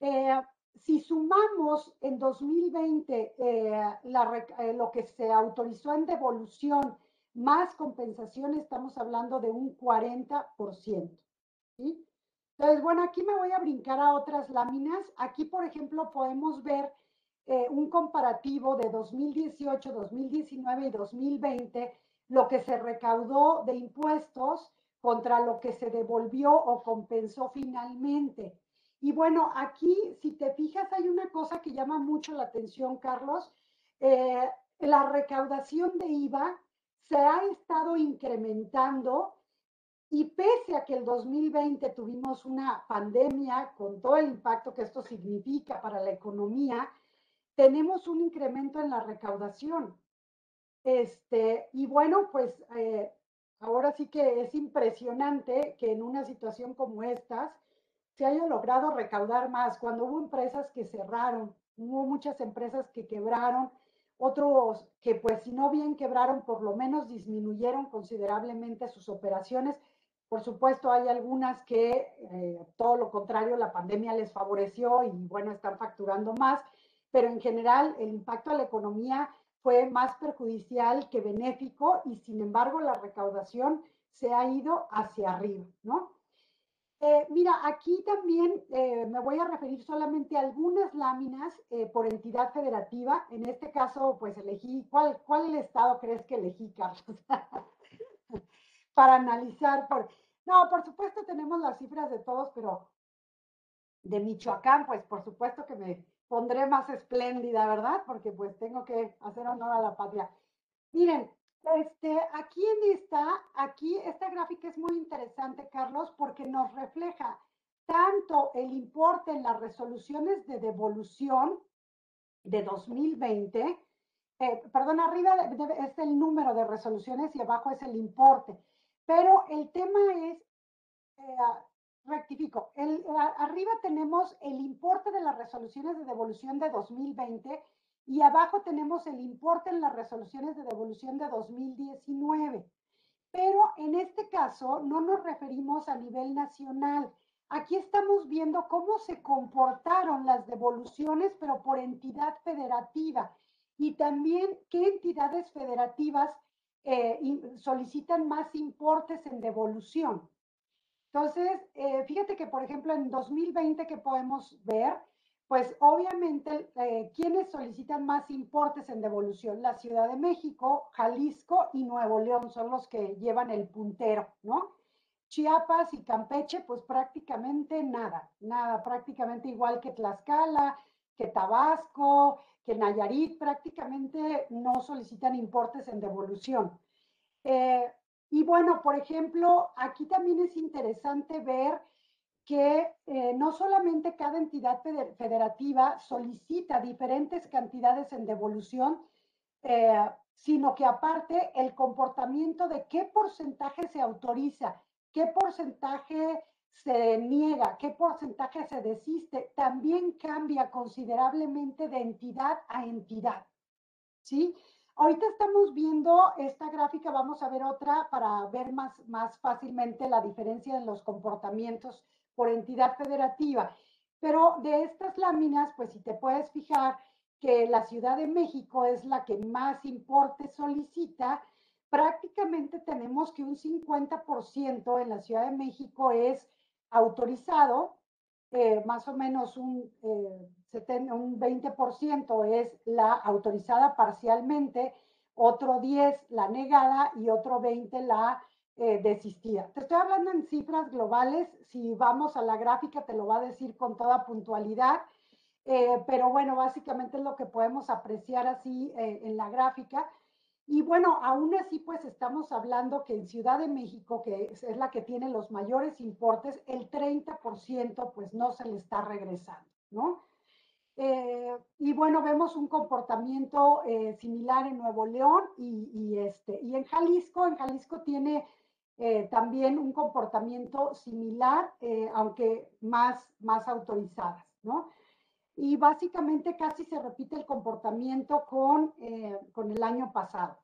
Eh, si sumamos en 2020 eh, lo que se autorizó en devolución más compensación, estamos hablando de un 40%. ¿sí? Entonces, bueno, aquí me voy a brincar a otras láminas. Aquí, por ejemplo, podemos ver eh, un comparativo de 2018, 2019 y 2020, lo que se recaudó de impuestos contra lo que se devolvió o compensó finalmente. Y bueno, aquí, si te fijas, hay una cosa que llama mucho la atención, Carlos. Eh, la recaudación de IVA se ha estado incrementando y pese a que el 2020 tuvimos una pandemia con todo el impacto que esto significa para la economía, tenemos un incremento en la recaudación. Este, y bueno, pues eh, ahora sí que es impresionante que en una situación como estas se haya logrado recaudar más. Cuando hubo empresas que cerraron, hubo muchas empresas que quebraron, otros que pues si no bien quebraron, por lo menos disminuyeron considerablemente sus operaciones por supuesto, hay algunas que eh, todo lo contrario, la pandemia les favoreció y bueno, están facturando más, pero en general el impacto a la economía fue más perjudicial que benéfico y sin embargo la recaudación se ha ido hacia arriba, ¿no? Eh, mira, aquí también eh, me voy a referir solamente a algunas láminas por entidad federativa. En este caso, pues elegí, ¿cuál, cuál estado crees que elegí, Carlos? para analizar. Por... No, por supuesto tenemos las cifras de todos, pero de Michoacán, pues por supuesto que me pondré más espléndida, ¿verdad? Porque pues tengo que hacer honor a la patria. Miren, este, aquí en esta, aquí esta gráfica es muy interesante, Carlos, porque nos refleja tanto el importe en las resoluciones de devolución de 2020, eh, perdón, arriba es el número de resoluciones y abajo es el importe. Pero el tema es, eh, rectifico, el, arriba tenemos el importe de las resoluciones de devolución de 2020 y abajo tenemos el importe en las resoluciones de devolución de 2019. Pero en este caso no nos referimos a nivel nacional. Aquí estamos viendo cómo se comportaron las devoluciones, pero por entidad federativa. Y también qué entidades federativas eh, solicitan más importes en devolución. Entonces, eh, fíjate que, por ejemplo, en 2020 que podemos ver, pues obviamente, eh, ¿quiénes solicitan más importes en devolución? La Ciudad de México, Jalisco y Nuevo León son los que llevan el puntero, ¿no? Chiapas y Campeche, pues prácticamente nada, nada, prácticamente igual que Tlaxcala, que Tabasco, que Nayarit prácticamente no solicitan importes en devolución. Eh, y bueno, por ejemplo, aquí también es interesante ver que eh, no solamente cada entidad federativa solicita diferentes cantidades en devolución, eh, sino que aparte el comportamiento de qué porcentaje se autoriza, qué porcentaje se niega, qué porcentaje se desiste, también cambia considerablemente de entidad a entidad. ¿Sí? Ahorita estamos viendo esta gráfica, vamos a ver otra para ver más, más fácilmente la diferencia en los comportamientos por entidad federativa. Pero de estas láminas, pues si te puedes fijar que la Ciudad de México es la que más importe solicita, prácticamente tenemos que un 50% en la Ciudad de México es autorizado, eh, más o menos un, eh, un 20% es la autorizada parcialmente, otro 10 la negada y otro 20 la eh, desistida. Te estoy hablando en cifras globales, si vamos a la gráfica te lo va a decir con toda puntualidad, pero bueno, básicamente es lo que podemos apreciar así en la gráfica. Y bueno, aún así, pues estamos hablando que en Ciudad de México, que es, la que tiene los mayores importes, el 30% pues no se le está regresando, ¿no? Eh, y bueno, vemos un comportamiento eh, similar en Nuevo León y, este, y en Jalisco. En Jalisco tiene eh, también un comportamiento similar, eh, aunque más, más autorizadas, ¿no? Y básicamente casi se repite el comportamiento con, eh, con el año pasado.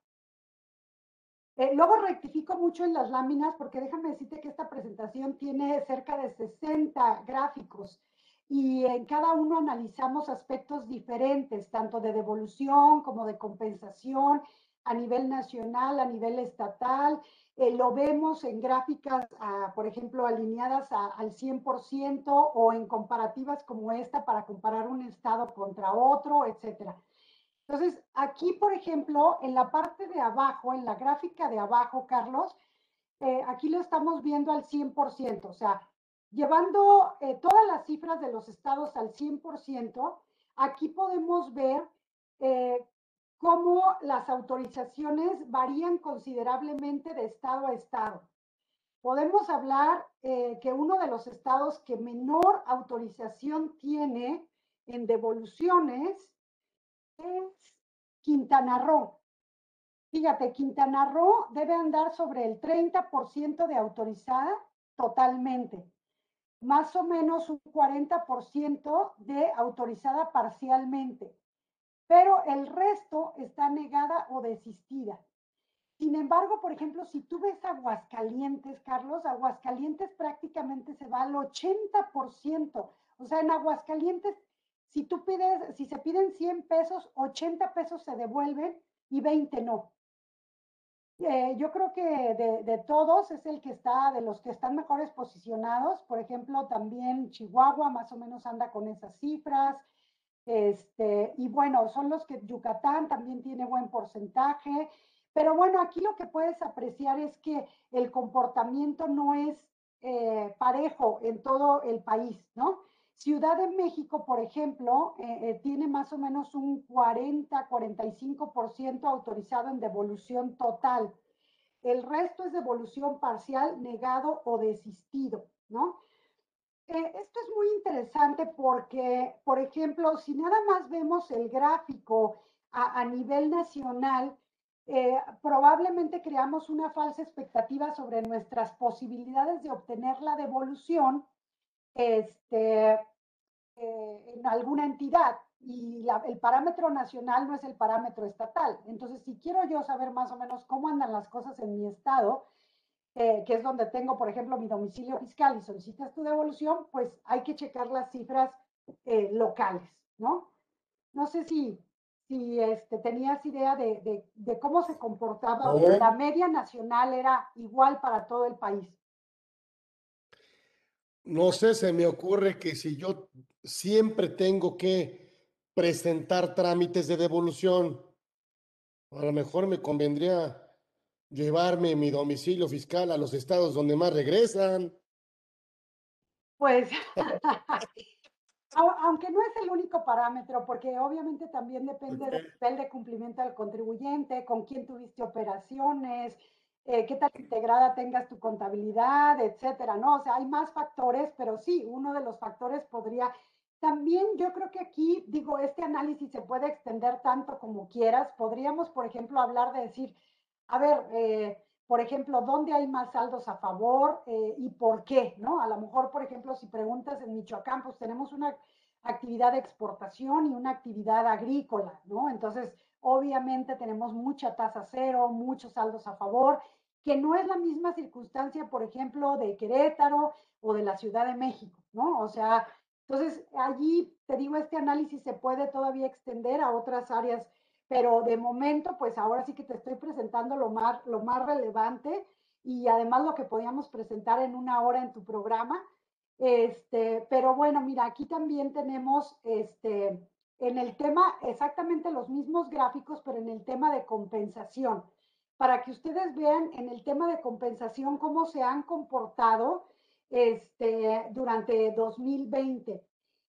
luego rectifico mucho en las láminas porque déjame decirte que esta presentación tiene cerca de 60 gráficos y en cada uno analizamos aspectos diferentes, tanto de devolución como de compensación a nivel nacional, a nivel estatal, eh, lo vemos en gráficas, ah, por ejemplo, alineadas al 100% o en comparativas como esta para comparar un estado contra otro, etcétera. Entonces, aquí, por ejemplo, en la parte de abajo, en la gráfica de abajo, Carlos, eh, aquí lo estamos viendo al 100%, o sea, llevando eh, todas las cifras de los estados al 100%, aquí podemos ver cómo las autorizaciones varían considerablemente de estado a estado. Podemos hablar eh, que uno de los estados que menor autorización tiene en devoluciones es Quintana Roo. Fíjate, Quintana Roo debe andar sobre el 30% de autorizada totalmente, más o menos un 40% de autorizada parcialmente pero el resto está negada o desistida. Sin embargo, por ejemplo, si tú ves Aguascalientes, Carlos, Aguascalientes prácticamente se va al 80%. O sea, en Aguascalientes, si tú pides, si se piden 100 pesos, 80 pesos se devuelven y 20 no. Eh, yo creo que de, de, todos es el que está, de los que están mejores posicionados. Por ejemplo, también Chihuahua más o menos anda con esas cifras. Este, y bueno, son los que Yucatán también tiene buen porcentaje, pero bueno, aquí lo que puedes apreciar es que el comportamiento no es eh, parejo en todo el país, ¿no? Ciudad de México, por ejemplo, eh, eh, tiene más o menos un 40-45% autorizado en devolución total. El resto es devolución parcial, negado o desistido, ¿no? Eh, esto es muy interesante porque, por ejemplo, si nada más vemos el gráfico a, nivel nacional, eh, probablemente creamos una falsa expectativa sobre nuestras posibilidades de obtener la devolución este, eh, en alguna entidad. Y el parámetro nacional no es el parámetro estatal. Entonces, si quiero yo saber más o menos cómo andan las cosas en mi estado, eh, que es donde tengo, por ejemplo, mi domicilio fiscal y solicitas tu devolución, pues hay que checar las cifras eh, locales, ¿no? No sé si, si este, tenías idea de, de, cómo se comportaba, la media nacional era igual para todo el país. No sé, se me ocurre que si yo siempre tengo que presentar trámites de devolución, a lo mejor me convendría llevarme mi domicilio fiscal a los estados donde más regresan. Pues, aunque no es el único parámetro, porque obviamente también depende del nivel de cumplimiento del contribuyente, con quién tuviste operaciones, eh, qué tan integrada tengas tu contabilidad, etcétera, ¿no? O sea, hay más factores, pero sí, uno de los factores podría. También yo creo que aquí, digo, este análisis se puede extender tanto como quieras. Podríamos, por ejemplo, hablar de decir, a ver, eh, por ejemplo, ¿dónde hay más saldos a favor eh, y por qué? ¿no? A lo mejor, por ejemplo, si preguntas en Michoacán, pues tenemos una actividad de exportación y una actividad agrícola, ¿no? Entonces, obviamente tenemos mucha tasa cero, muchos saldos a favor, que no es la misma circunstancia, por ejemplo, de Querétaro o de la Ciudad de México, ¿no? O sea, entonces allí, te digo, este análisis se puede todavía extender a otras áreas pero de momento, pues ahora sí que te estoy presentando lo más, lo más relevante y además lo que podíamos presentar en una hora en tu programa. Este, pero bueno, mira, aquí también tenemos este, en el tema exactamente los mismos gráficos, pero en el tema de compensación, para que ustedes vean en el tema de compensación cómo se han comportado este, durante 2020.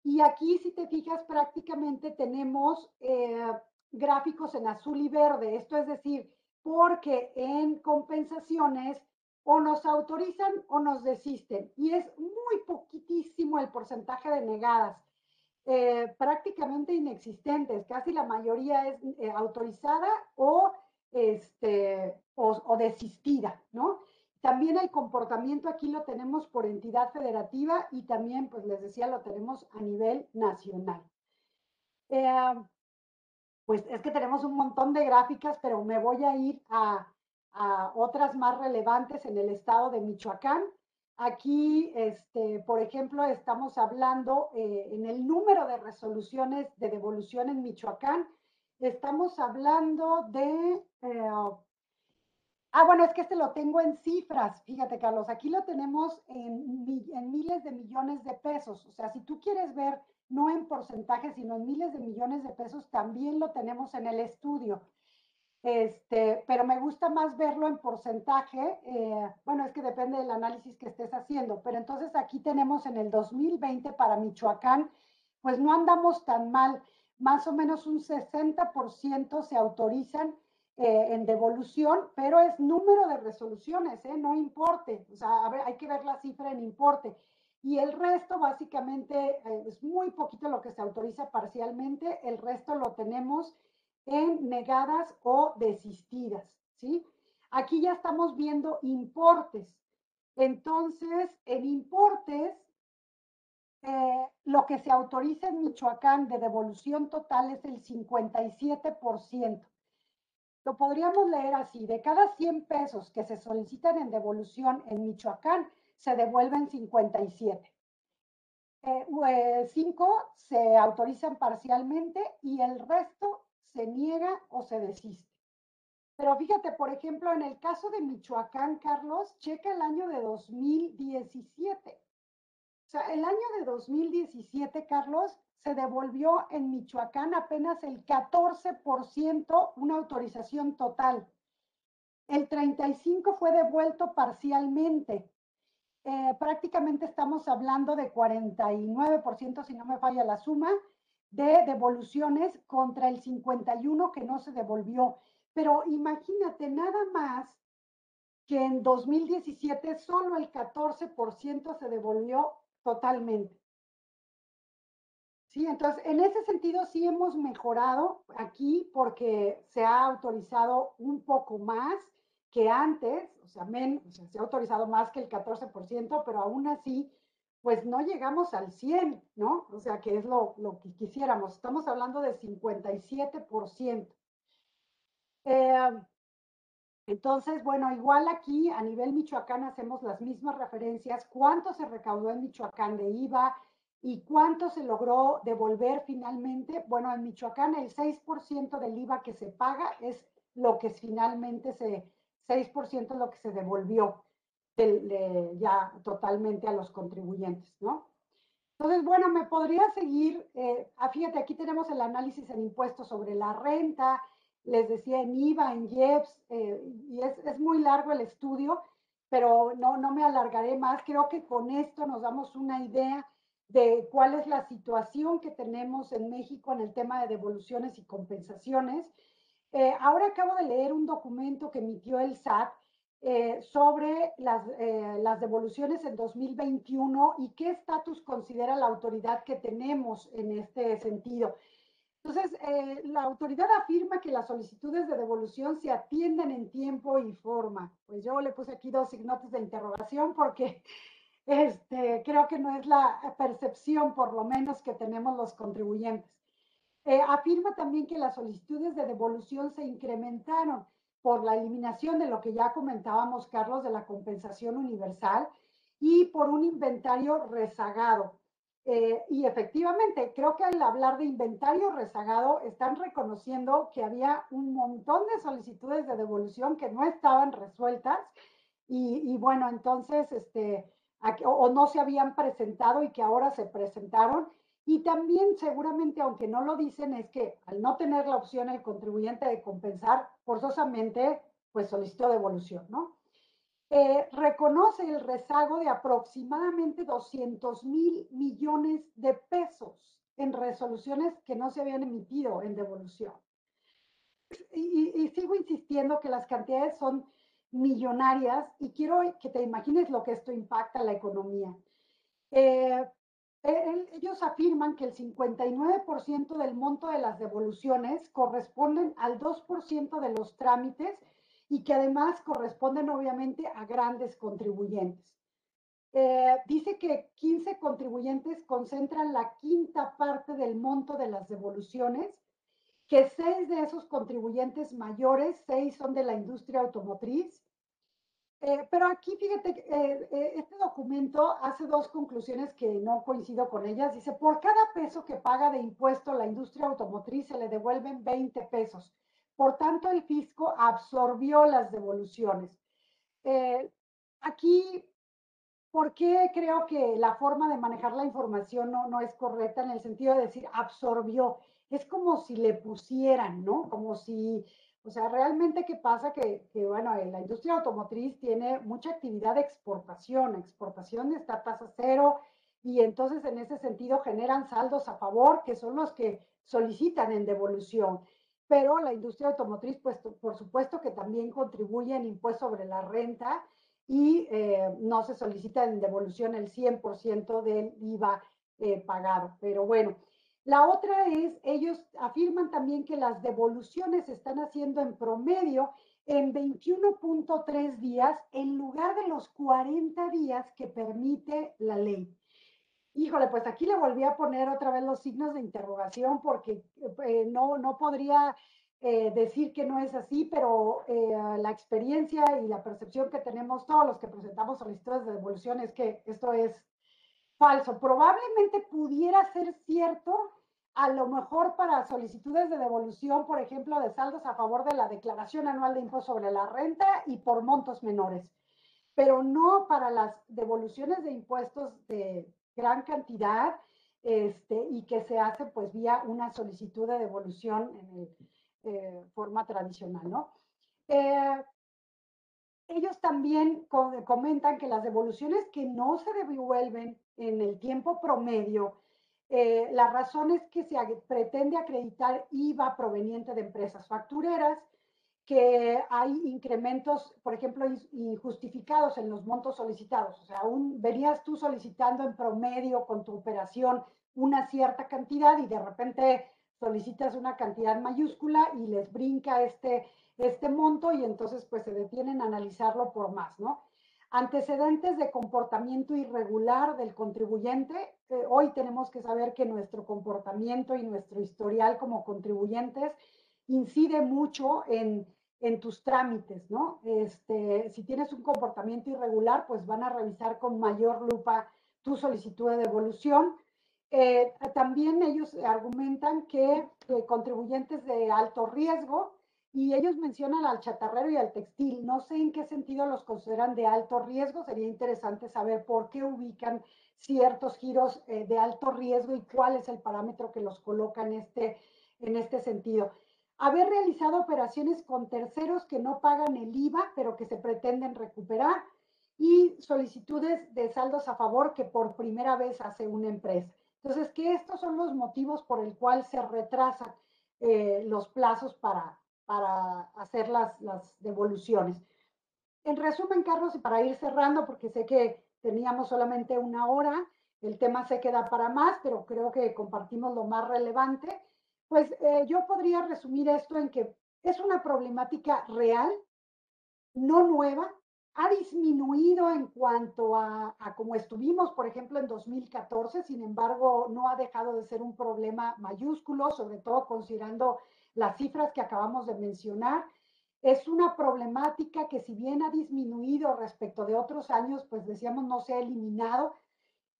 Y aquí, si te fijas, prácticamente tenemos eh, gráficos en azul y verde. Esto es decir, porque en compensaciones o nos autorizan o nos desisten. Y es muy poquitísimo el porcentaje de negadas, eh, prácticamente inexistentes. Casi la mayoría es eh, autorizada o, este, o, desistida, ¿no? También el comportamiento aquí lo tenemos por entidad federativa y también, pues les decía, lo tenemos a nivel nacional. Eh, pues es que tenemos un montón de gráficas, pero me voy a ir a, otras más relevantes en el estado de Michoacán. Aquí, este, por ejemplo, estamos hablando eh, en el número de resoluciones de devolución en Michoacán. Estamos hablando de eh, Ah, bueno, es que este lo tengo en cifras. Fíjate, Carlos, aquí lo tenemos en, miles de millones de pesos. O sea, si tú quieres ver no en porcentaje, sino en miles de millones de pesos, también lo tenemos en el estudio. Este, pero me gusta más verlo en porcentaje. Eh, bueno, es que depende del análisis que estés haciendo. Pero entonces aquí tenemos en el 2020 para Michoacán, pues no andamos tan mal. Más o menos un 60% se autorizan eh, en devolución, pero es número de resoluciones, ¿eh? no importe. O sea, hay que ver la cifra en importe. Y el resto, básicamente, eh, es muy poquito lo que se autoriza parcialmente. El resto lo tenemos en negadas o desistidas, ¿sí? Aquí ya estamos viendo importes. Entonces, en importes, eh, lo que se autoriza en Michoacán de devolución total es el 57%. Lo podríamos leer así, de cada 100 pesos que se solicitan en devolución en Michoacán, se devuelven 57. Eh, cinco se autorizan parcialmente y el resto se niega o se desiste. Pero fíjate, por ejemplo, en el caso de Michoacán, Carlos, checa el año de 2017. O sea, el año de 2017, Carlos, se devolvió en Michoacán apenas el 14%, una autorización total. El 35% fue devuelto parcialmente. Eh, prácticamente estamos hablando de 49%, si no me falla la suma, de devoluciones contra el 51% que no se devolvió. Pero imagínate, nada más que en 2017 solo el 14% se devolvió totalmente. Sí, entonces en ese sentido sí hemos mejorado aquí porque se ha autorizado un poco más que antes, o sea, se ha autorizado más que el 14%, pero aún así, pues no llegamos al 100, ¿no? O sea, que es lo, que quisiéramos. Estamos hablando de 57%. Eh, entonces, bueno, igual aquí a nivel Michoacán hacemos las mismas referencias. ¿Cuánto se recaudó en Michoacán de IVA? ¿Y cuánto se logró devolver finalmente? Bueno, en Michoacán el 6% del IVA que se paga es lo que finalmente se, 6% es lo que se devolvió ya totalmente a los contribuyentes, ¿no? Entonces, bueno, me podría seguir, eh, ah, fíjate, aquí tenemos el análisis en impuestos sobre la renta, les decía en IVA, en IEPS, eh, y es, es, muy largo el estudio, pero no, no me alargaré más. Creo que con esto nos damos una idea de cuál es la situación que tenemos en México en el tema de devoluciones y compensaciones. Eh, ahora acabo de leer un documento que emitió el SAT eh, sobre las, eh, las, devoluciones en 2021 y qué estatus considera la autoridad que tenemos en este sentido. Entonces, la autoridad afirma que las solicitudes de devolución se atienden en tiempo y forma. Pues yo le puse aquí dos signos de interrogación porque este, creo que no es la percepción, por lo menos, que tenemos los contribuyentes. Eh, afirma también que las solicitudes de devolución se incrementaron por la eliminación de lo que ya comentábamos, Carlos, de la compensación universal y por un inventario rezagado. Eh, y efectivamente, creo que al hablar de inventario rezagado, están reconociendo que había un montón de solicitudes de devolución que no estaban resueltas. Y, y bueno, entonces, este, o, no se habían presentado y que ahora se presentaron. Y también seguramente, aunque no lo dicen, es que al no tener la opción el contribuyente de compensar, forzosamente, pues solicitó devolución, ¿no? Eh, reconoce el rezago de aproximadamente 200 mil millones de pesos en resoluciones que no se habían emitido en devolución. Y, y, sigo insistiendo que las cantidades son millonarias y quiero que te imagines lo que esto impacta a la economía. Eh, ellos afirman que el 59% del monto de las devoluciones corresponden al 2% de los trámites y que además corresponden obviamente a grandes contribuyentes. Eh, dice que 15 contribuyentes concentran la quinta parte del monto de las devoluciones, que seis de esos contribuyentes mayores, seis son de la industria automotriz. Eh, pero aquí, fíjate, eh, este documento hace dos conclusiones que no coincido con ellas. Dice, por cada peso que paga de impuesto la industria automotriz se le devuelven 20 pesos. Por tanto, el fisco absorbió las devoluciones. aquí ¿Por qué creo que la forma de manejar la información no, no es correcta en el sentido de decir absorbió? Es como si le pusieran, ¿no? Como si, o sea, realmente qué pasa que, que bueno, la industria automotriz tiene mucha actividad de exportación, exportación está tasa cero y entonces en ese sentido generan saldos a favor que son los que solicitan en devolución. Pero la industria automotriz, pues por supuesto que también contribuye en impuesto sobre la renta y eh, no se solicita en devolución el 100% del IVA eh, pagado. Pero bueno, la otra es, ellos afirman también que las devoluciones se están haciendo en promedio en 21.3 días en lugar de los 40 días que permite la ley. Híjole, pues aquí le volví a poner otra vez los signos de interrogación porque eh, no, no podría eh, decir que no es así, pero eh, la experiencia y la percepción que tenemos todos los que presentamos solicitudes de devolución es que esto es falso. Probablemente pudiera ser cierto, a lo mejor para solicitudes de devolución, por ejemplo, de saldos a favor de la declaración anual de impuesto sobre la renta y por montos menores, pero no para las devoluciones de impuestos de gran cantidad este, y que se hace pues vía una solicitud de devolución en eh, forma tradicional, ¿no? Eh, ellos también comentan que las devoluciones que no se devuelven en el tiempo promedio, eh, la razón es que se pretende acreditar IVA proveniente de empresas factureras, que hay incrementos, por ejemplo, injustificados en los montos solicitados. O sea, aún venías tú solicitando en promedio con tu operación una cierta cantidad y de repente solicitas una cantidad mayúscula y les brinca este, este monto y entonces pues se detienen a analizarlo por más, ¿no? Antecedentes de comportamiento irregular del contribuyente. Eh, hoy tenemos que saber que nuestro comportamiento y nuestro historial como contribuyentes incide mucho en, en tus trámites, ¿no? Este, si tienes un comportamiento irregular, pues van a revisar con mayor lupa tu solicitud de devolución eh, también ellos argumentan que contribuyentes de alto riesgo, y ellos mencionan al chatarrero y al textil. No sé en qué sentido los consideran de alto riesgo. Sería interesante saber por qué ubican ciertos giros eh, de alto riesgo y cuál es el parámetro que los coloca en este, en este sentido. Haber realizado operaciones con terceros que no pagan el IVA, pero que se pretenden recuperar. Y solicitudes de saldos a favor que por primera vez hace una empresa. Entonces, que estos son los motivos por el cual se retrasan eh, los plazos para, para hacer las, las devoluciones. En resumen, Carlos, y para ir cerrando, porque sé que teníamos solamente una hora, el tema se queda para más, pero creo que compartimos lo más relevante, pues eh, yo podría resumir esto en que es una problemática real, no nueva, ha disminuido en cuanto a, como estuvimos, por ejemplo, en 2014, sin embargo, no ha dejado de ser un problema mayúsculo, sobre todo considerando las cifras que acabamos de mencionar. Es una problemática que si bien ha disminuido respecto de otros años, pues decíamos no se ha eliminado.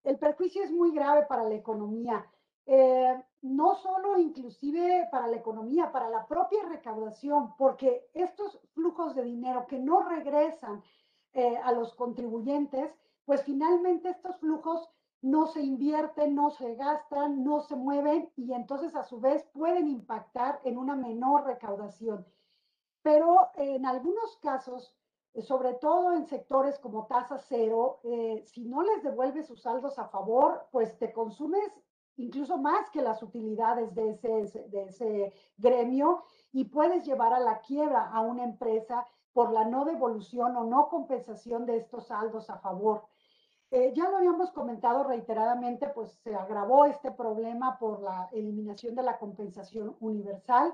El perjuicio es muy grave para la economía. Eh, no solo inclusive para la economía, para la propia recaudación, porque estos flujos de dinero que no regresan eh, a los contribuyentes, pues finalmente estos flujos no se invierten, no se gastan, no se mueven y entonces a su vez pueden impactar en una menor recaudación. Pero en algunos casos, sobre todo en sectores como tasa cero, eh, si no les devuelves sus saldos a favor, pues te consumes incluso más que las utilidades de ese, de ese gremio y puedes llevar a la quiebra a una empresa por la no devolución o no compensación de estos saldos a favor. Eh, ya lo habíamos comentado reiteradamente, pues se agravó este problema por la eliminación de la compensación universal.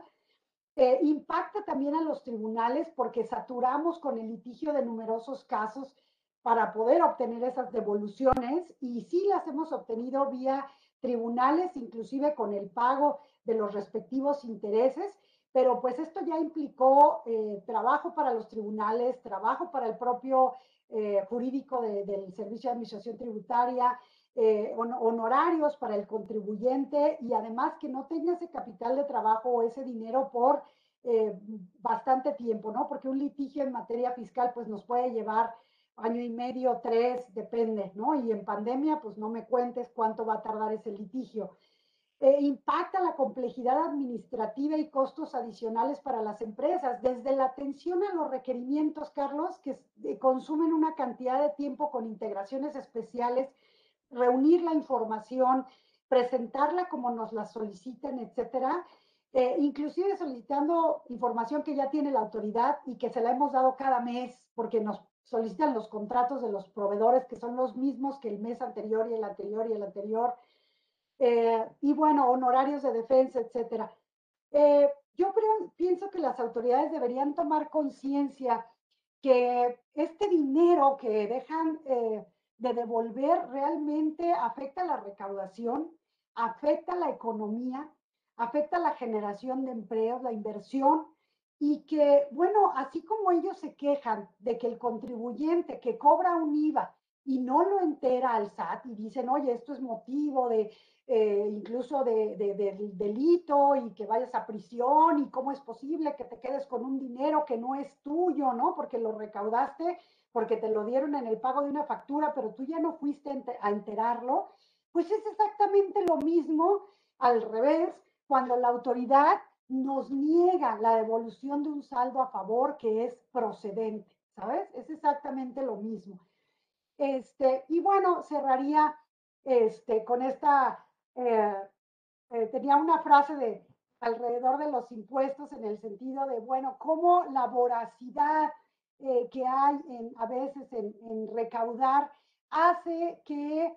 Eh, impacta también a los tribunales porque saturamos con el litigio de numerosos casos para poder obtener esas devoluciones y sí las hemos obtenido vía tribunales, inclusive con el pago de los respectivos intereses, pero pues esto ya implicó eh, trabajo para los tribunales, trabajo para el propio eh, jurídico del Servicio de Administración Tributaria, eh, honorarios para el contribuyente y además que no tenga ese capital de trabajo o ese dinero por bastante tiempo, ¿no? Porque un litigio en materia fiscal pues nos puede llevar año y medio, tres, depende, ¿no? Y en pandemia, pues no me cuentes cuánto va a tardar ese litigio. Eh, impacta la complejidad administrativa y costos adicionales para las empresas, desde la atención a los requerimientos, Carlos, que eh, consumen una cantidad de tiempo con integraciones especiales, reunir la información, presentarla como nos la solicitan, etcétera, eh, inclusive solicitando información que ya tiene la autoridad y que se la hemos dado cada mes, porque nos solicitan los contratos de los proveedores, que son los mismos que el mes anterior y el anterior y el anterior. Eh, y bueno, honorarios de defensa, etcétera. Eh, yo creo, pienso que las autoridades deberían tomar conciencia que este dinero que dejan eh, de devolver realmente afecta la recaudación, afecta la economía, afecta la generación de empleos, la inversión, y que, bueno, así como ellos se quejan de que el contribuyente que cobra un IVA y no lo entera al SAT y dicen, oye, esto es motivo de eh, incluso de, delito y que vayas a prisión y cómo es posible que te quedes con un dinero que no es tuyo, ¿no? Porque lo recaudaste, porque te lo dieron en el pago de una factura, pero tú ya no fuiste a enterarlo, pues es exactamente lo mismo al revés, cuando la autoridad nos niega la devolución de un saldo a favor que es procedente, ¿sabes? Es exactamente lo mismo. Este, y bueno, cerraría este, con esta, eh, eh, tenía una frase de alrededor de los impuestos en el sentido de, bueno, cómo la voracidad eh, que hay a veces en, en recaudar hace que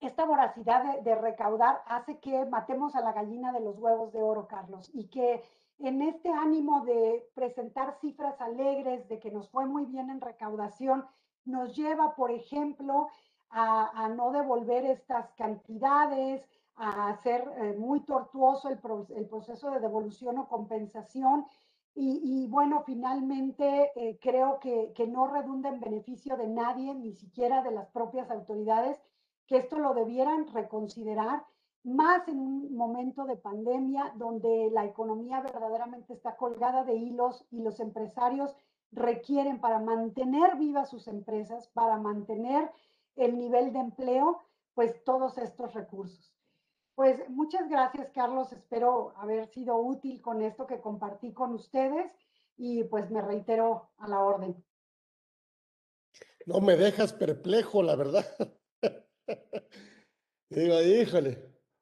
esta voracidad de, recaudar hace que matemos a la gallina de los huevos de oro, Carlos, y que en este ánimo de presentar cifras alegres de que nos fue muy bien en recaudación, nos lleva, por ejemplo, a, no devolver estas cantidades, a hacer eh, muy tortuoso el, proceso de devolución o compensación. Y, bueno, finalmente eh, creo que, que no redunda en beneficio de nadie, ni siquiera de las propias autoridades, que esto lo debieran reconsiderar más en un momento de pandemia donde la economía verdaderamente está colgada de hilos y los empresarios requieren para mantener vivas sus empresas, para mantener el nivel de empleo, pues todos estos recursos. Pues muchas gracias, Carlos. Espero haber sido útil con esto que compartí con ustedes y pues me reitero a la orden. No me dejas perplejo, la verdad. Digo, híjole,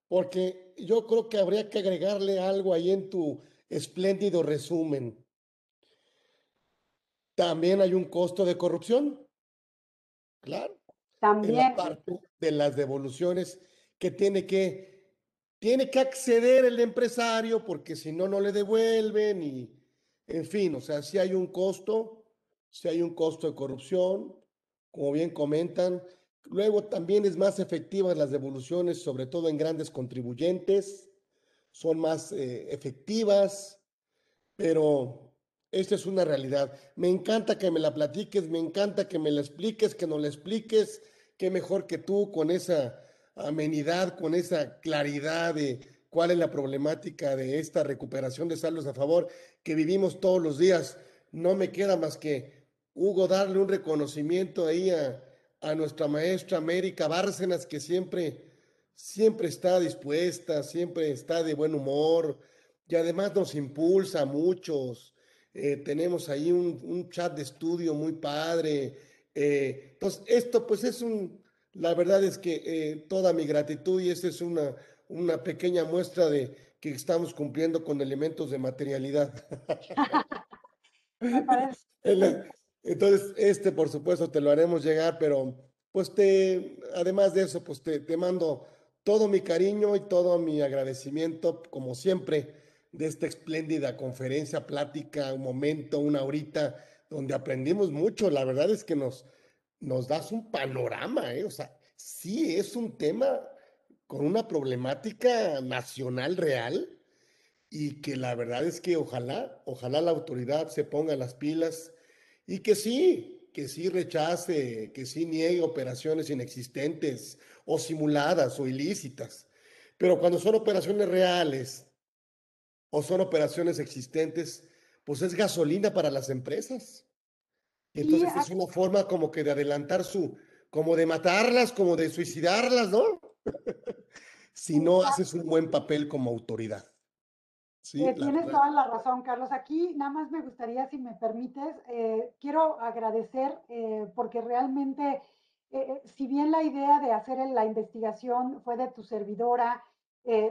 porque yo creo que habría que agregarle algo ahí en tu espléndido resumen. También hay un costo de corrupción. Claro. También. En la parte de las devoluciones que tiene que, tiene que acceder el empresario porque si no, no le devuelven y, en fin, o sea, si hay un costo, si hay un costo de corrupción, como bien comentan, Luego también es más efectivas las devoluciones, sobre todo en grandes contribuyentes, son más eh, efectivas, pero esta es una realidad. Me encanta que me la platiques, me encanta que me la expliques, que no la expliques, qué mejor que tú con esa amenidad, con esa claridad de cuál es la problemática de esta recuperación de saldos a favor que vivimos todos los días. No me queda más que, Hugo, darle un reconocimiento ahí a a nuestra maestra América Bárcenas, que siempre, siempre está dispuesta, siempre está de buen humor y además nos impulsa a muchos. Eh, tenemos ahí un, chat de estudio muy padre. Eh, entonces, esto pues es un, la verdad es que eh, toda mi gratitud y esta es una, una pequeña muestra de que estamos cumpliendo con elementos de materialidad. Me parece. Entonces, este, por supuesto, te lo haremos llegar, pero pues te, además de eso, pues te, te mando todo mi cariño y todo mi agradecimiento, como siempre, de esta espléndida conferencia, plática, un momento, una horita, donde aprendimos mucho. La verdad es que nos, nos das un panorama, ¿eh? O sea, sí es un tema con una problemática nacional real y que la verdad es que ojalá, ojalá la autoridad se ponga las pilas y que sí, que sí rechace, que sí niegue operaciones inexistentes o simuladas o ilícitas. Pero cuando son operaciones reales o son operaciones existentes, pues es gasolina para las empresas. Entonces es una forma como que de adelantar su, como de matarlas, como de suicidarlas, ¿no? si no haces un buen papel como autoridad. Sí, eh, tienes toda la razón, Carlos. Aquí nada más me gustaría, si me permites, eh, quiero agradecer eh, porque realmente, si bien la idea de hacer la investigación fue de tu servidora,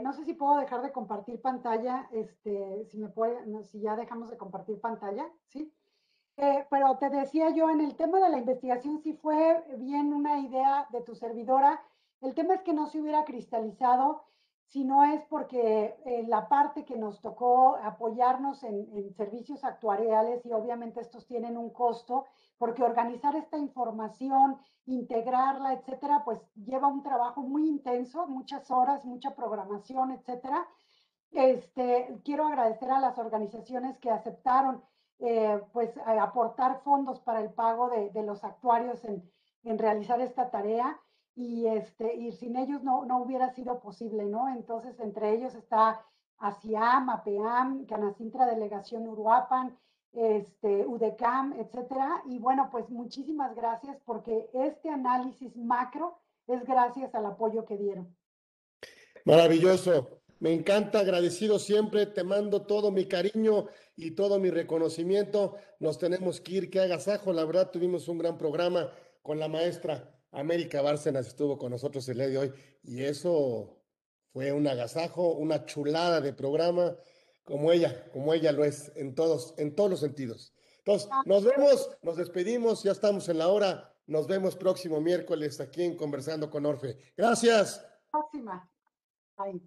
no sé si puedo dejar de compartir pantalla, este, si me puede, si ya dejamos de compartir pantalla, ¿sí? pero te decía yo, en el tema de la investigación, si fue bien una idea de tu servidora. El tema es que no se hubiera cristalizado si no es porque eh, la parte que nos tocó apoyarnos en, servicios actuariales y obviamente estos tienen un costo, porque organizar esta información, integrarla, etcétera, pues lleva un trabajo muy intenso, muchas horas, mucha programación, etcétera. Este, quiero agradecer a las organizaciones que aceptaron eh, pues aportar fondos para el pago de, de los actuarios en, en realizar esta tarea y, este, y sin ellos no, no hubiera sido posible, ¿no? Entonces, entre ellos está ASIAM, APEAM, Canacintra Delegación Uruapan, este, UDECAM, etcétera. Y bueno, pues muchísimas gracias porque este análisis macro es gracias al apoyo que dieron. Maravilloso. Me encanta, agradecido siempre, te mando todo mi cariño y todo mi reconocimiento. Nos tenemos que ir, que hagas ajo. La verdad, tuvimos un gran programa con la maestra América Bárcenas estuvo con nosotros el día de hoy y eso fue un agasajo, una chulada de programa como ella, como ella lo es en todos, en todos los sentidos. Entonces, nos vemos, nos despedimos, ya estamos en la hora. Nos vemos próximo miércoles aquí en Conversando con Orfe. Gracias. Próxima. Bye.